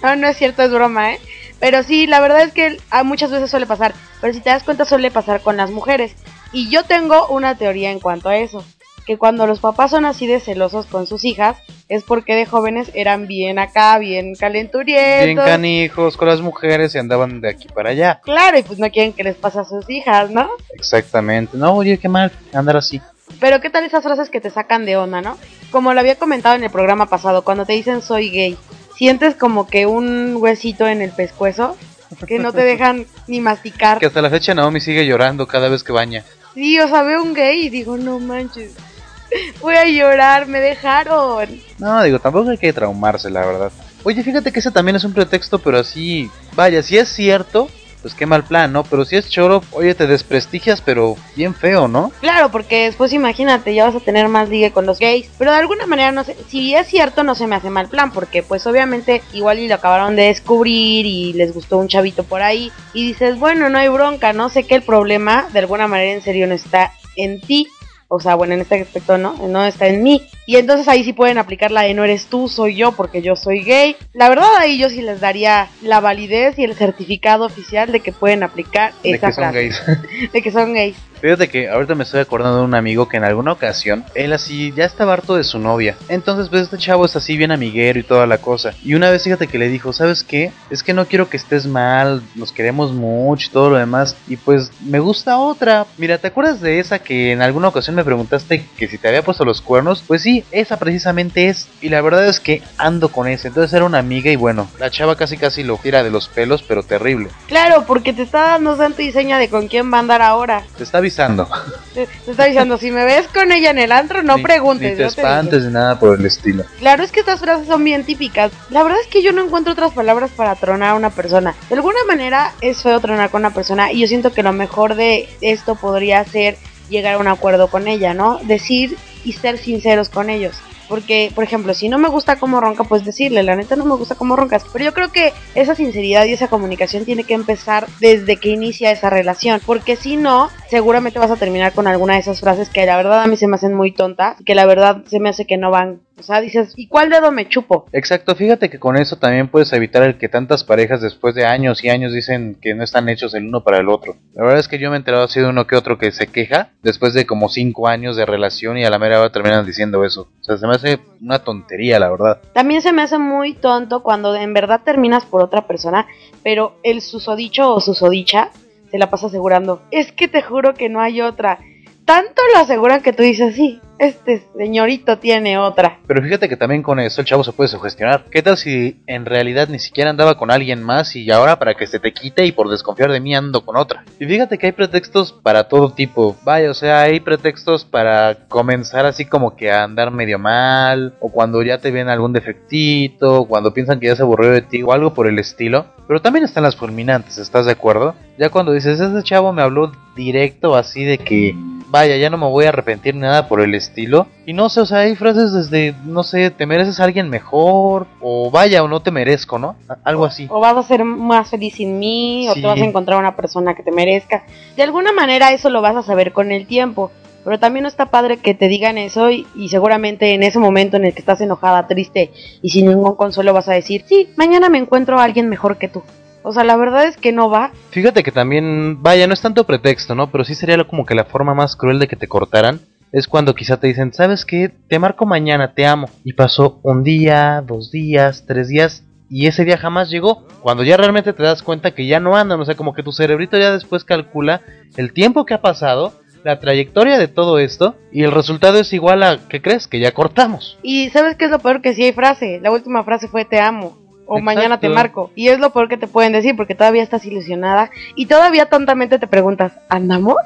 No, no es cierto, es broma, ¿eh? Pero sí, la verdad es que muchas veces suele pasar. Pero si te das cuenta, suele pasar con las mujeres. Y yo tengo una teoría en cuanto a eso. Que cuando los papás son así de celosos con sus hijas, es porque de jóvenes eran bien acá, bien calenturientos. Bien canijos con las mujeres y andaban de aquí para allá. Claro, y pues no quieren que les pase a sus hijas, ¿no? Exactamente. No, oye, qué mal andar así. Pero ¿qué tal esas frases que te sacan de onda, no? Como lo había comentado en el programa pasado, cuando te dicen soy gay, sientes como que un huesito en el pescuezo que no te *laughs* dejan ni masticar. Que hasta la fecha Naomi sigue llorando cada vez que baña. Sí, o sea, veo un gay y digo, no manches, *laughs* voy a llorar, me dejaron. No, digo, tampoco hay que traumarse, la verdad. Oye, fíjate que ese también es un pretexto, pero así, vaya, si es cierto, pues qué mal plan, ¿no? Pero si es choro, oye, te desprestigias, pero bien feo, ¿no? Claro, porque después imagínate, ya vas a tener más ligue con los gays. Pero de alguna manera, no sé, si es cierto, no se me hace mal plan, porque pues obviamente igual y lo acabaron de descubrir y les gustó un chavito por ahí. Y dices, bueno, no hay bronca, no sé que el problema de alguna manera en serio no está en ti. O sea, bueno, en este aspecto no, no está en mí. Y entonces ahí sí pueden aplicar la de no eres tú, soy yo, porque yo soy gay. La verdad ahí yo sí les daría la validez y el certificado oficial de que pueden aplicar De esa que son frase. gays. *laughs* De que son gays. Fíjate que ahorita me estoy acordando de un amigo que en alguna ocasión, él así ya estaba harto de su novia. Entonces, pues este chavo es así bien amiguero y toda la cosa. Y una vez fíjate que le dijo, ¿sabes qué? Es que no quiero que estés mal, nos queremos mucho y todo lo demás. Y pues me gusta otra. Mira, ¿te acuerdas de esa que en alguna ocasión me preguntaste que si te había puesto los cuernos? Pues sí, esa precisamente es. Y la verdad es que ando con esa. Entonces era una amiga y bueno, la chava casi casi lo tira de los pelos, pero terrible. Claro, porque te está dando santo y seña de con quién va a andar ahora. Te está avisando. Te, te está diciendo, si me ves con ella en el antro, no Ni- preguntes. Ni te espantes ni nada por el estilo. Claro, es que estas frases son bien típicas. La verdad es que yo no encuentro otras palabras para tronar a una persona. De alguna manera es feo tronar con una persona y yo siento que lo mejor de esto podría ser llegar a un acuerdo con ella, ¿no? Decir y ser sinceros con ellos. Porque, por ejemplo, si no me gusta cómo ronca, pues decirle, la neta no me gusta cómo roncas. Pero yo creo que esa sinceridad y esa comunicación tiene que empezar desde que inicia esa relación. Porque si no, seguramente vas a terminar con alguna de esas frases que la verdad a mí se me hacen muy tontas, que la verdad se me hace que no van O sea, dices, ¿y cuál dedo me chupo? Exacto, fíjate que con eso también puedes evitar el que tantas parejas después de años y años dicen que no están hechos el uno para el otro. La verdad es que yo me he enterado así de uno que otro que se queja después de como cinco años de relación y a la mera hora terminan diciendo eso. O sea, se me hace una tontería, la verdad. También se me hace muy tonto cuando en verdad terminas por otra persona, pero el susodicho o susodicha se la pasa asegurando. Es que te juro que no hay otra. Tanto lo aseguran que tú dices, sí, este señorito tiene otra. Pero fíjate que también con eso el chavo se puede sugestionar. ¿Qué tal si en realidad ni siquiera andaba con alguien más y ahora para que se te quite y por desconfiar de mí ando con otra? Y fíjate que hay pretextos para todo tipo. Vaya, o sea, hay pretextos para comenzar así como que a andar medio mal, o cuando ya te ven algún defectito, cuando piensan que ya se aburrió de ti o algo por el estilo. Pero también están las fulminantes, ¿estás de acuerdo? Ya cuando dices, ese chavo me habló directo así de que, vaya, ya no me voy a arrepentir nada por el estilo. Y no sé, o sea, hay frases desde, no sé, te mereces a alguien mejor, o vaya, o no te merezco, ¿no? Algo así. O vas a ser más feliz sin mí, o te vas a encontrar una persona que te merezca. De alguna manera eso lo vas a saber con el tiempo. Pero también no está padre que te digan eso y, y seguramente en ese momento en el que estás enojada, triste y sin ningún consuelo vas a decir, sí, mañana me encuentro a alguien mejor que tú. O sea, la verdad es que no va. Fíjate que también, vaya, no es tanto pretexto, ¿no? Pero sí sería lo- como que la forma más cruel de que te cortaran. Es cuando quizá te dicen, ¿sabes qué? Te marco mañana, te amo. Y pasó un día, dos días, tres días. Y ese día jamás llegó. Cuando ya realmente te das cuenta que ya no andan. O sea, como que tu cerebrito ya después calcula el tiempo que ha pasado, la trayectoria de todo esto. Y el resultado es igual a, ¿qué crees? Que ya cortamos. Y ¿sabes qué es lo peor? Que sí hay frase. La última frase fue te amo. O Exacto. mañana te marco. Y es lo peor que te pueden decir porque todavía estás ilusionada y todavía tontamente te preguntas, ¿andamos?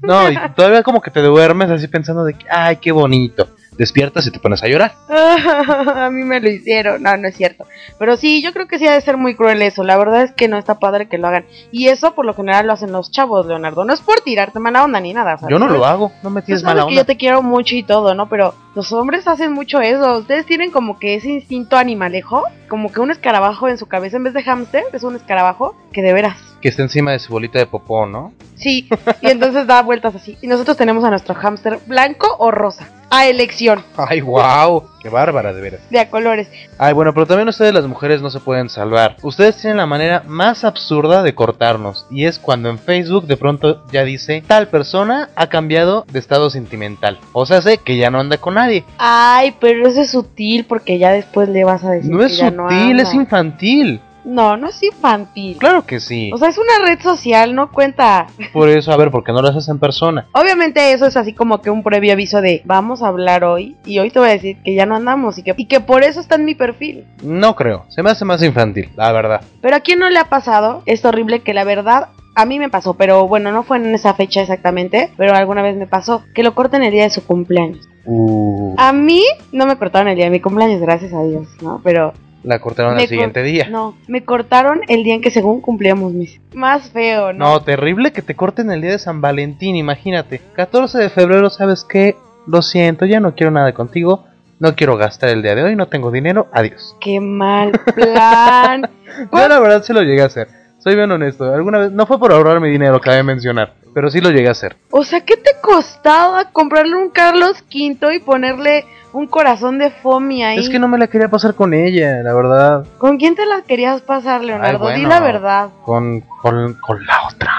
No, y *laughs* todavía como que te duermes así pensando de que, ay, qué bonito. Despiertas y te pones a llorar. *laughs* a mí me lo hicieron. No, no es cierto. Pero sí, yo creo que sí ha de ser muy cruel eso. La verdad es que no está padre que lo hagan. Y eso por lo general lo hacen los chavos, Leonardo. No es por tirarte mala onda ni nada. ¿sabes? Yo no lo hago, no me Tú tienes sabes mala que onda. yo te quiero mucho y todo, ¿no? Pero los hombres hacen mucho eso. Ustedes tienen como que ese instinto animalejo, como que un escarabajo en su cabeza en vez de hámster, es un escarabajo que de veras. Que está encima de su bolita de popó, ¿no? Sí, y entonces da vueltas así. Y nosotros tenemos a nuestro hámster blanco o rosa, a elección, Ay, wow, qué bárbara de veras. de a colores. Ay, bueno, pero también ustedes las mujeres no se pueden salvar. Ustedes tienen la manera más absurda de cortarnos y es cuando en Facebook de pronto ya dice tal persona ha cambiado de estado sentimental. O sea, sé que ya no anda con nadie. Ay, pero eso es sutil porque ya después le vas a decir No que es ya no sutil, es infantil. No, no es infantil. Claro que sí. O sea, es una red social, no cuenta. Por eso, a ver, ¿por qué no lo haces en persona? Obviamente eso es así como que un previo aviso de vamos a hablar hoy y hoy te voy a decir que ya no andamos y que, y que por eso está en mi perfil. No creo, se me hace más infantil, la verdad. Pero a quién no le ha pasado, es horrible que la verdad a mí me pasó, pero bueno, no fue en esa fecha exactamente, pero alguna vez me pasó que lo corten el día de su cumpleaños. Uh, A mí no me cortaron el día de mi cumpleaños, gracias a Dios, ¿no? Pero la cortaron me al siguiente cor- día. No, me cortaron el día en que según cumplíamos mis. Más feo, ¿no? No, terrible que te corten el día de San Valentín, imagínate. 14 de febrero, ¿sabes qué? Lo siento, ya no quiero nada contigo. No quiero gastar el día de hoy, no tengo dinero, adiós. Qué mal plan. *laughs* Yo la verdad se lo llegué a hacer. Soy bien honesto. Alguna vez, no fue por ahorrarme dinero, cabe mencionar, pero sí lo llegué a hacer. O sea, ¿qué te costaba comprarle un Carlos V y ponerle un corazón de foamy ahí? Es que no me la quería pasar con ella, la verdad. ¿Con quién te la querías pasar, Leonardo? Ay, Di la verdad. Con, con, con la otra.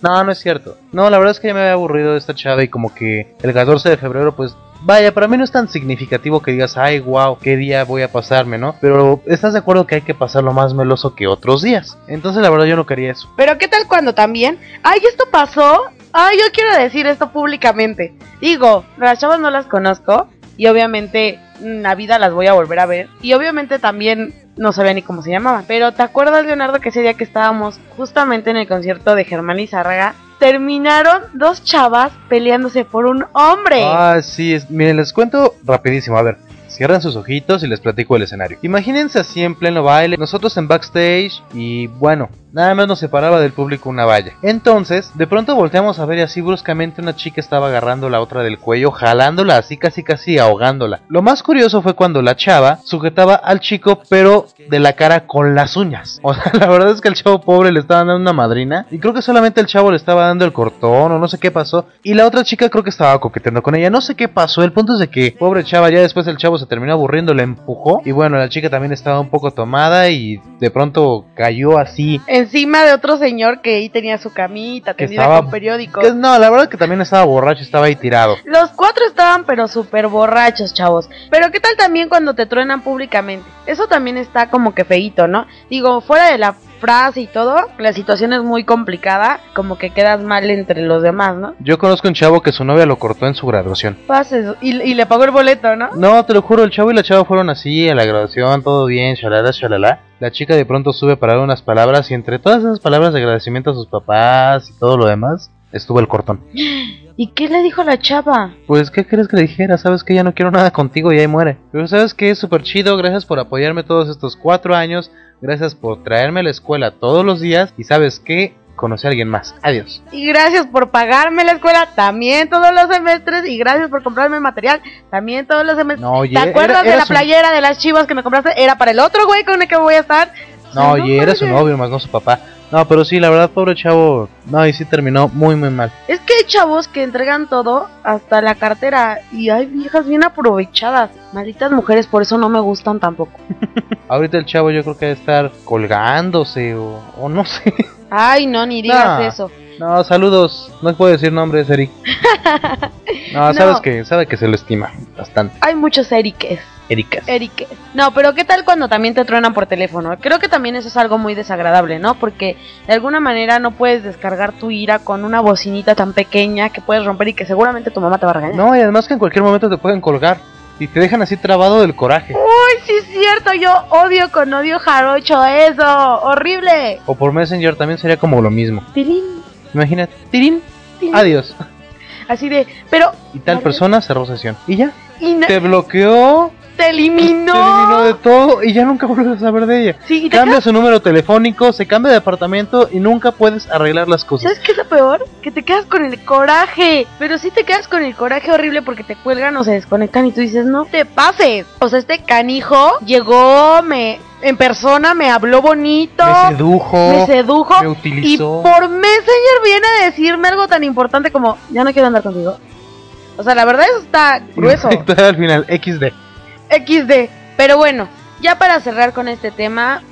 No, no es cierto. No, la verdad es que ya me había aburrido de esta chava y como que el 14 de febrero, pues vaya, para mí no es tan significativo que digas, ay, wow, qué día voy a pasarme, ¿no? Pero estás de acuerdo que hay que pasarlo más meloso que otros días. Entonces, la verdad, yo no quería eso. Pero ¿qué tal cuando también? Ay, esto pasó. Ay, yo quiero decir esto públicamente. Digo, las chavas no las conozco y obviamente en la vida las voy a volver a ver. Y obviamente también no sabía ni cómo se llamaban. Pero ¿te acuerdas, Leonardo, que ese día que estábamos justamente en el concierto de Germán Lizárraga, terminaron dos chavas peleándose por un hombre? Ah, sí, es- miren, les cuento rapidísimo, a ver. Cierran sus ojitos y les platico el escenario. Imagínense así en pleno baile, nosotros en backstage y bueno, Nada más nos separaba del público una valla. Entonces, de pronto volteamos a ver y así bruscamente una chica estaba agarrando la otra del cuello, jalándola así casi casi ahogándola. Lo más curioso fue cuando la chava sujetaba al chico pero de la cara con las uñas. O sea, *laughs* la verdad es que el chavo pobre le estaba dando una madrina y creo que solamente el chavo le estaba dando el cortón o no sé qué pasó. Y la otra chica creo que estaba coqueteando con ella. No sé qué pasó. El punto es de que pobre chava ya después el chavo se terminó aburriendo, le empujó y bueno, la chica también estaba un poco tomada y de pronto cayó así. Encima de otro señor que ahí tenía su camita, Que tendida estaba- con periódico. Que no, la verdad que también estaba borracho, estaba ahí tirado. Los cuatro estaban pero súper borrachos, chavos. Pero qué tal también cuando te truenan públicamente. Eso también está como que feíto, ¿no? Digo, fuera de la frase y todo, la situación es muy complicada, como que quedas mal entre los demás, ¿no? Yo conozco un chavo que su novia lo cortó en su graduación. Pases y, y le pagó el boleto, ¿no? No, te lo juro, el chavo y la chava fueron así a la graduación, todo bien, shalala, shalala. La chica de pronto sube para dar unas palabras y entre todas esas palabras de agradecimiento a sus papás y todo lo demás, estuvo el cortón. *gasps* ¿Y qué le dijo la chava? Pues, ¿qué crees que le dijera? Sabes que ya no quiero nada contigo y ahí muere. Pero sabes que es súper chido, gracias por apoyarme todos estos cuatro años, gracias por traerme a la escuela todos los días y sabes que conocí a alguien más. Adiós. Y gracias por pagarme la escuela también todos los semestres. Y gracias por comprarme material también todos los semestres. No, oye, ¿Te acuerdas era- de la su- playera de las chivas que me compraste? Era para el otro güey con el que voy a estar. No, oye, era su novio, más no su papá. No, pero sí, la verdad, pobre chavo, no, y sí terminó muy, muy mal. Es que hay chavos que entregan todo, hasta la cartera, y hay viejas bien aprovechadas. Malditas mujeres, por eso no me gustan tampoco. *laughs* Ahorita el chavo yo creo que debe estar colgándose o, o no sé. Ay, no, ni digas eso. No, saludos. No puedo decir nombres, Eric. No, *laughs* No. sabes que sabe que se lo estima bastante. Hay muchos Eriques. Ericas. Eriques. No, pero ¿qué tal cuando también te truenan por teléfono? Creo que también eso es algo muy desagradable, ¿no? Porque de alguna manera no puedes descargar tu ira con una bocinita tan pequeña que puedes romper y que seguramente tu mamá te va a regañar. No, y además que en cualquier momento te pueden colgar y te dejan así trabado del coraje. Uy, sí es cierto, yo odio con odio jarocho eso, horrible. O por Messenger también sería como lo mismo. Tilín, Imagínate, tirín, adiós. Así de, pero Y tal persona cerró sesión. Y ya, y no- te bloqueó, te eliminó. te eliminó de todo y ya nunca vuelves a saber de ella. Sí, y Cambia su número telefónico, se cambia de departamento y nunca puedes arreglar las cosas. ¿Sabes qué es lo peor? Que te quedas con el coraje. Pero sí te quedas con el coraje horrible porque te cuelgan o se desconectan y tú dices, no te pases. O sea, este canijo llegó, me en persona, me habló bonito. Me sedujo, me sedujo. me y utilizó. por Messenger viene a decirme algo tan importante como, ya no quiero andar contigo. O sea, la verdad eso está grueso. *laughs* Y al final, XD. XD. Pero bueno, ya para cerrar con este tema,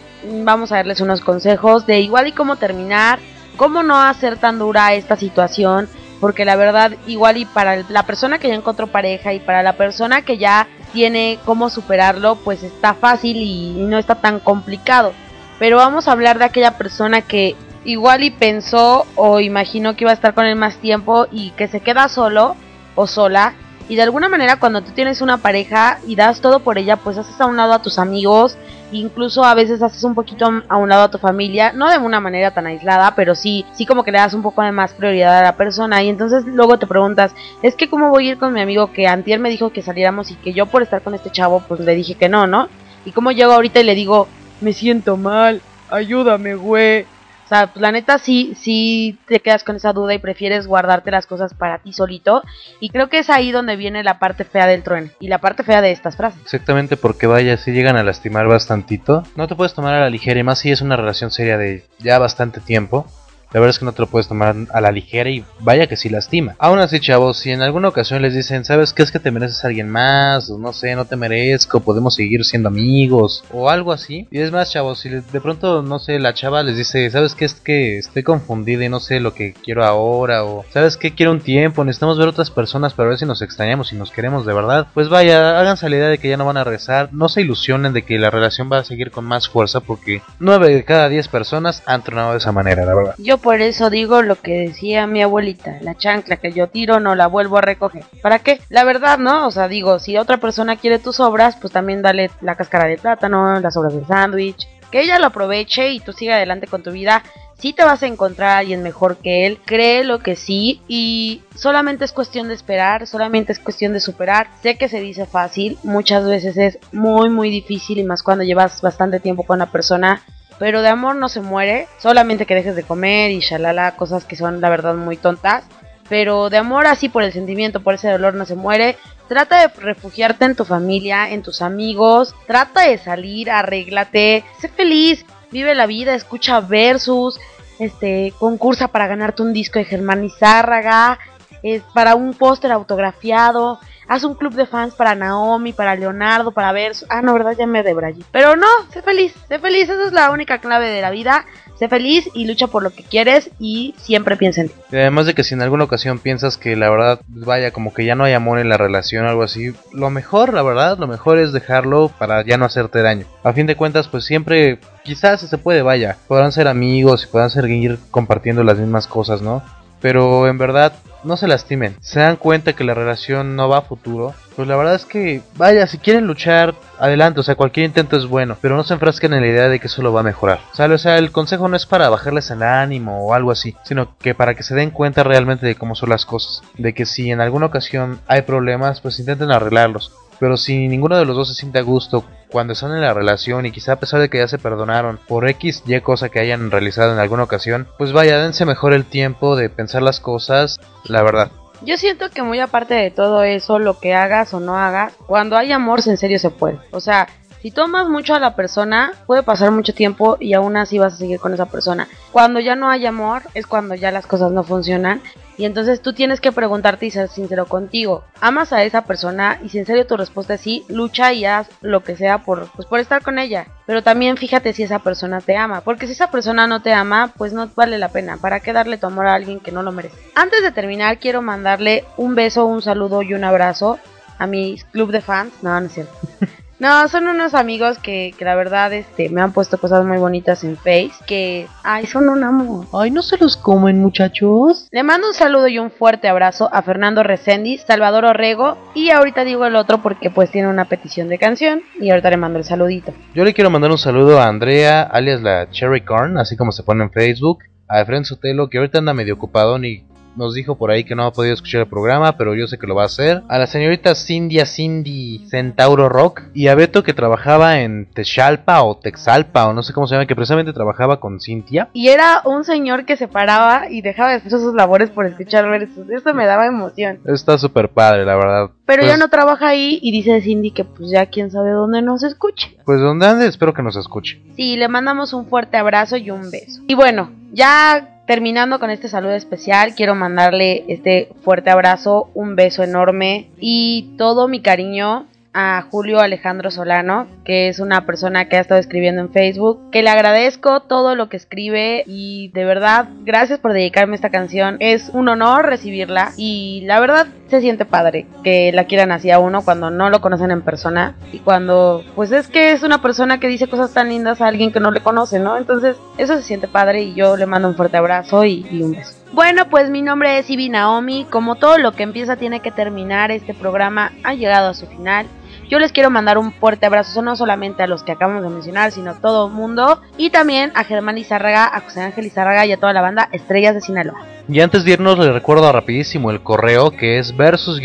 vamos a darles unos consejos de igual y cómo terminar, cómo no hacer tan dura esta situación, porque la verdad, igual y para la persona que ya encontró pareja y para la persona que ya tiene cómo superarlo, pues está fácil y no está tan complicado. Pero vamos a hablar de aquella persona que igual y pensó o imaginó que iba a estar con él más tiempo y que se queda solo o sola y de alguna manera cuando tú tienes una pareja y das todo por ella, pues haces a un lado a tus amigos, incluso a veces haces un poquito a un lado a tu familia, no de una manera tan aislada, pero sí, sí como que le das un poco de más prioridad a la persona y entonces luego te preguntas, es que cómo voy a ir con mi amigo que antier me dijo que saliéramos y que yo por estar con este chavo pues le dije que no, ¿no? Y cómo llego ahorita y le digo, me siento mal, ayúdame, güey. Sea, pues la neta sí, sí te quedas con esa duda y prefieres guardarte las cosas para ti solito. Y creo que es ahí donde viene la parte fea del trueno y la parte fea de estas frases. Exactamente porque vaya, si llegan a lastimar bastantito. No te puedes tomar a la ligera y más si es una relación seria de ya bastante tiempo. La verdad es que no te lo puedes tomar a la ligera y vaya que sí lastima. Aún así, chavos, si en alguna ocasión les dicen, ¿sabes qué es que te mereces a alguien más? O no sé, no te merezco, podemos seguir siendo amigos o algo así. Y es más, chavos, si de pronto, no sé, la chava les dice, ¿sabes qué es que estoy confundida y no sé lo que quiero ahora? O ¿sabes qué quiero un tiempo? Necesitamos ver otras personas para ver si nos extrañamos y nos queremos de verdad. Pues vaya, háganse la idea de que ya no van a regresar. No se ilusionen de que la relación va a seguir con más fuerza porque 9 de cada 10 personas han tronado de esa manera, la verdad. Por eso digo lo que decía mi abuelita, la chancla que yo tiro no la vuelvo a recoger. ¿Para qué? La verdad, ¿no? O sea, digo, si otra persona quiere tus obras, pues también dale la cáscara de plátano, las obras del sándwich, que ella lo aproveche y tú siga adelante con tu vida. Si te vas a encontrar a alguien mejor que él, créelo que sí. Y solamente es cuestión de esperar, solamente es cuestión de superar. Sé que se dice fácil, muchas veces es muy, muy difícil y más cuando llevas bastante tiempo con la persona pero de amor no se muere, solamente que dejes de comer y shalala, cosas que son la verdad muy tontas. Pero de amor así por el sentimiento, por ese dolor no se muere. Trata de refugiarte en tu familia, en tus amigos. Trata de salir, arréglate, sé feliz, vive la vida, escucha versus, este, concursa para ganarte un disco de Germán Izárraga, es para un póster autografiado, haz un club de fans para Naomi, para Leonardo, para Versus. Ah, no, verdad, ya me debrayé. Pero no, sé feliz, sé feliz, esa es la única clave de la vida. Sé feliz y lucha por lo que quieres y siempre piensa en ti. Y además de que si en alguna ocasión piensas que la verdad, vaya, como que ya no hay amor en la relación o algo así, lo mejor, la verdad, lo mejor es dejarlo para ya no hacerte daño. A fin de cuentas, pues siempre, quizás se puede, vaya, podrán ser amigos y podrán seguir compartiendo las mismas cosas, ¿no? Pero en verdad, no se lastimen. Se dan cuenta que la relación no va a futuro. Pues la verdad es que, vaya, si quieren luchar, adelante. O sea, cualquier intento es bueno. Pero no se enfrasquen en la idea de que eso lo va a mejorar. ¿Sale? O sea, el consejo no es para bajarles el ánimo o algo así. Sino que para que se den cuenta realmente de cómo son las cosas. De que si en alguna ocasión hay problemas, pues intenten arreglarlos. Pero si ninguno de los dos se siente a gusto cuando están en la relación y quizá a pesar de que ya se perdonaron por X, Y cosa que hayan realizado en alguna ocasión, pues vaya, dense mejor el tiempo de pensar las cosas, la verdad. Yo siento que muy aparte de todo eso, lo que hagas o no hagas, cuando hay amor, en serio se puede. O sea, si tomas mucho a la persona, puede pasar mucho tiempo y aún así vas a seguir con esa persona. Cuando ya no hay amor, es cuando ya las cosas no funcionan. Y entonces tú tienes que preguntarte y ser sincero contigo. ¿Amas a esa persona? Y si en serio tu respuesta es sí, lucha y haz lo que sea por, pues, por estar con ella. Pero también fíjate si esa persona te ama. Porque si esa persona no te ama, pues no vale la pena. ¿Para qué darle tu amor a alguien que no lo merece? Antes de terminar, quiero mandarle un beso, un saludo y un abrazo a mi club de fans. No, no es cierto. *laughs* No, son unos amigos que, que, la verdad este, me han puesto cosas muy bonitas en Face. Que, ay, son un amor. Ay, no se los comen, muchachos. Le mando un saludo y un fuerte abrazo a Fernando Reséndiz, Salvador Orrego. Y ahorita digo el otro porque pues tiene una petición de canción. Y ahorita le mando el saludito. Yo le quiero mandar un saludo a Andrea, alias la Cherry Corn, así como se pone en Facebook. A Efren Sotelo, que ahorita anda medio ocupado ni nos dijo por ahí que no ha podido escuchar el programa, pero yo sé que lo va a hacer. A la señorita Cindy Cindy Centauro Rock y a Beto que trabajaba en Texalpa o Texalpa o no sé cómo se llama, que precisamente trabajaba con Cintia. Y era un señor que se paraba y dejaba de hacer sus labores por escuchar versos. Eso me daba emoción. Está súper padre, la verdad. Pero pues, ya no trabaja ahí y dice Cindy que pues ya quién sabe dónde nos escuche. Pues donde ande espero que nos escuche. Sí, le mandamos un fuerte abrazo y un beso. Y bueno, ya terminando con este saludo especial, quiero mandarle este fuerte abrazo, un beso enorme y todo mi cariño a Julio Alejandro Solano, que es una persona que ha estado escribiendo en Facebook, que le agradezco todo lo que escribe y de verdad, gracias por dedicarme esta canción. Es un honor recibirla y la verdad se siente padre que la quieran así a uno cuando no lo conocen en persona y cuando pues es que es una persona que dice cosas tan lindas a alguien que no le conoce, ¿no? Entonces eso se siente padre y yo le mando un fuerte abrazo y, y un beso. Bueno, pues mi nombre es Ibi Naomi. Como todo lo que empieza tiene que terminar, este programa ha llegado a su final. Yo les quiero mandar un fuerte abrazo, no solamente a los que acabamos de mencionar, sino a todo el mundo. Y también a Germán Izárraga, a José Ángel Izárraga y a toda la banda Estrellas de Sinaloa. Y antes de irnos les recuerdo rapidísimo el correo que es versus-vs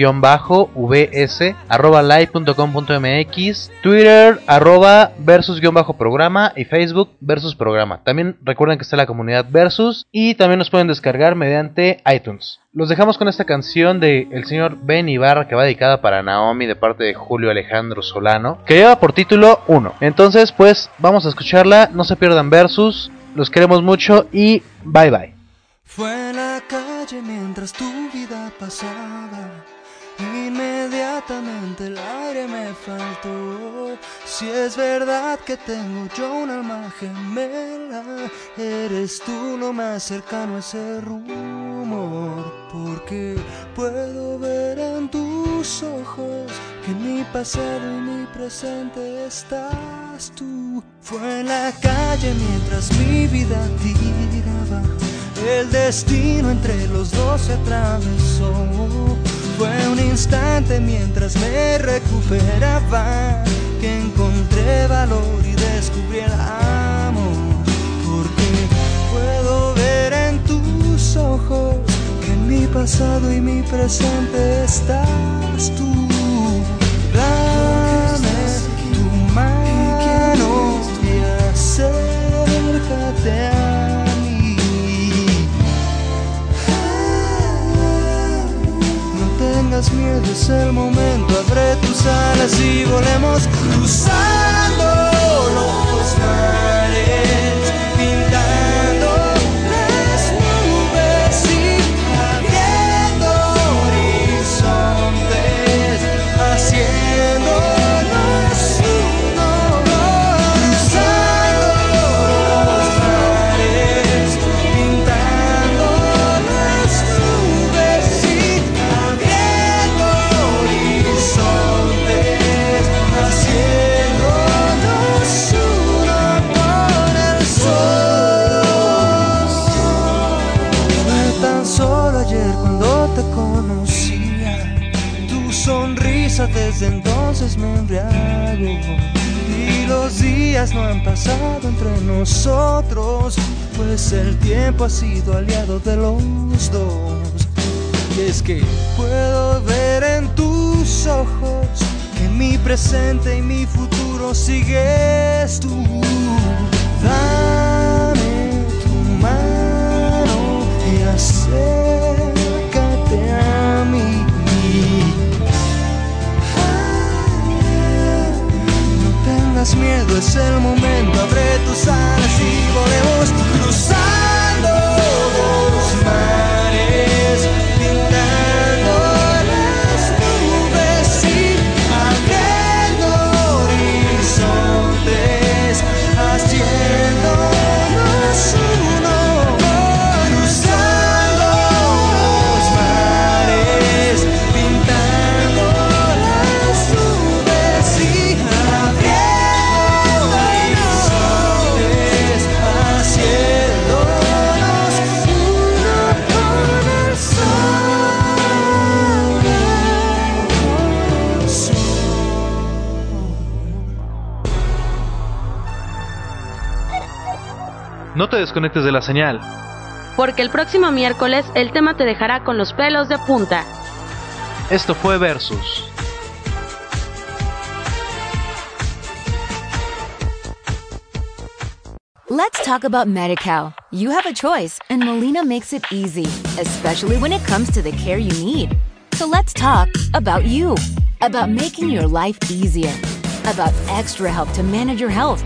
arroba live.com.mx, Twitter arroba versus-programa y Facebook versus programa. También recuerden que está la comunidad versus y también nos pueden descargar mediante iTunes. Los dejamos con esta canción de el señor Ben Ibarra que va dedicada para Naomi de parte de Julio Alejandro Solano, que lleva por título 1. Entonces pues vamos a escucharla, no se pierdan versus, los queremos mucho y bye bye. Fue en la calle mientras tu vida pasaba. Inmediatamente el aire me faltó. Si es verdad que tengo yo un alma gemela, eres tú lo más cercano a ese rumor. Porque puedo ver en tus ojos que mi pasado y mi presente estás tú. Fue en la calle mientras mi vida tiraba. El destino entre los dos se atravesó. Fue un instante mientras me recuperaba que encontré valor y descubrí el amor. Porque puedo ver en tus ojos que en mi pasado y mi presente estás tú. Dame tu mano y hacer tengas miedo, es el momento. Abre tus alas y volemos cruzando los mares, Y los días no han pasado entre nosotros, pues el tiempo ha sido aliado de los dos. Y es que puedo ver en tus ojos que mi presente y mi futuro sigues tú. Dame tu mano y acércate tengas miedo, es el momento. Abre tus alas y volvemos cruzando los No te desconectes de la señal. Porque el próximo miércoles el tema te dejará con los pelos de punta. Esto fue Versus. Let's talk about MediCal. You have a choice, and Molina makes it easy, especially when it comes to the care you need. So let's talk about you, about making your life easier, about extra help to manage your health.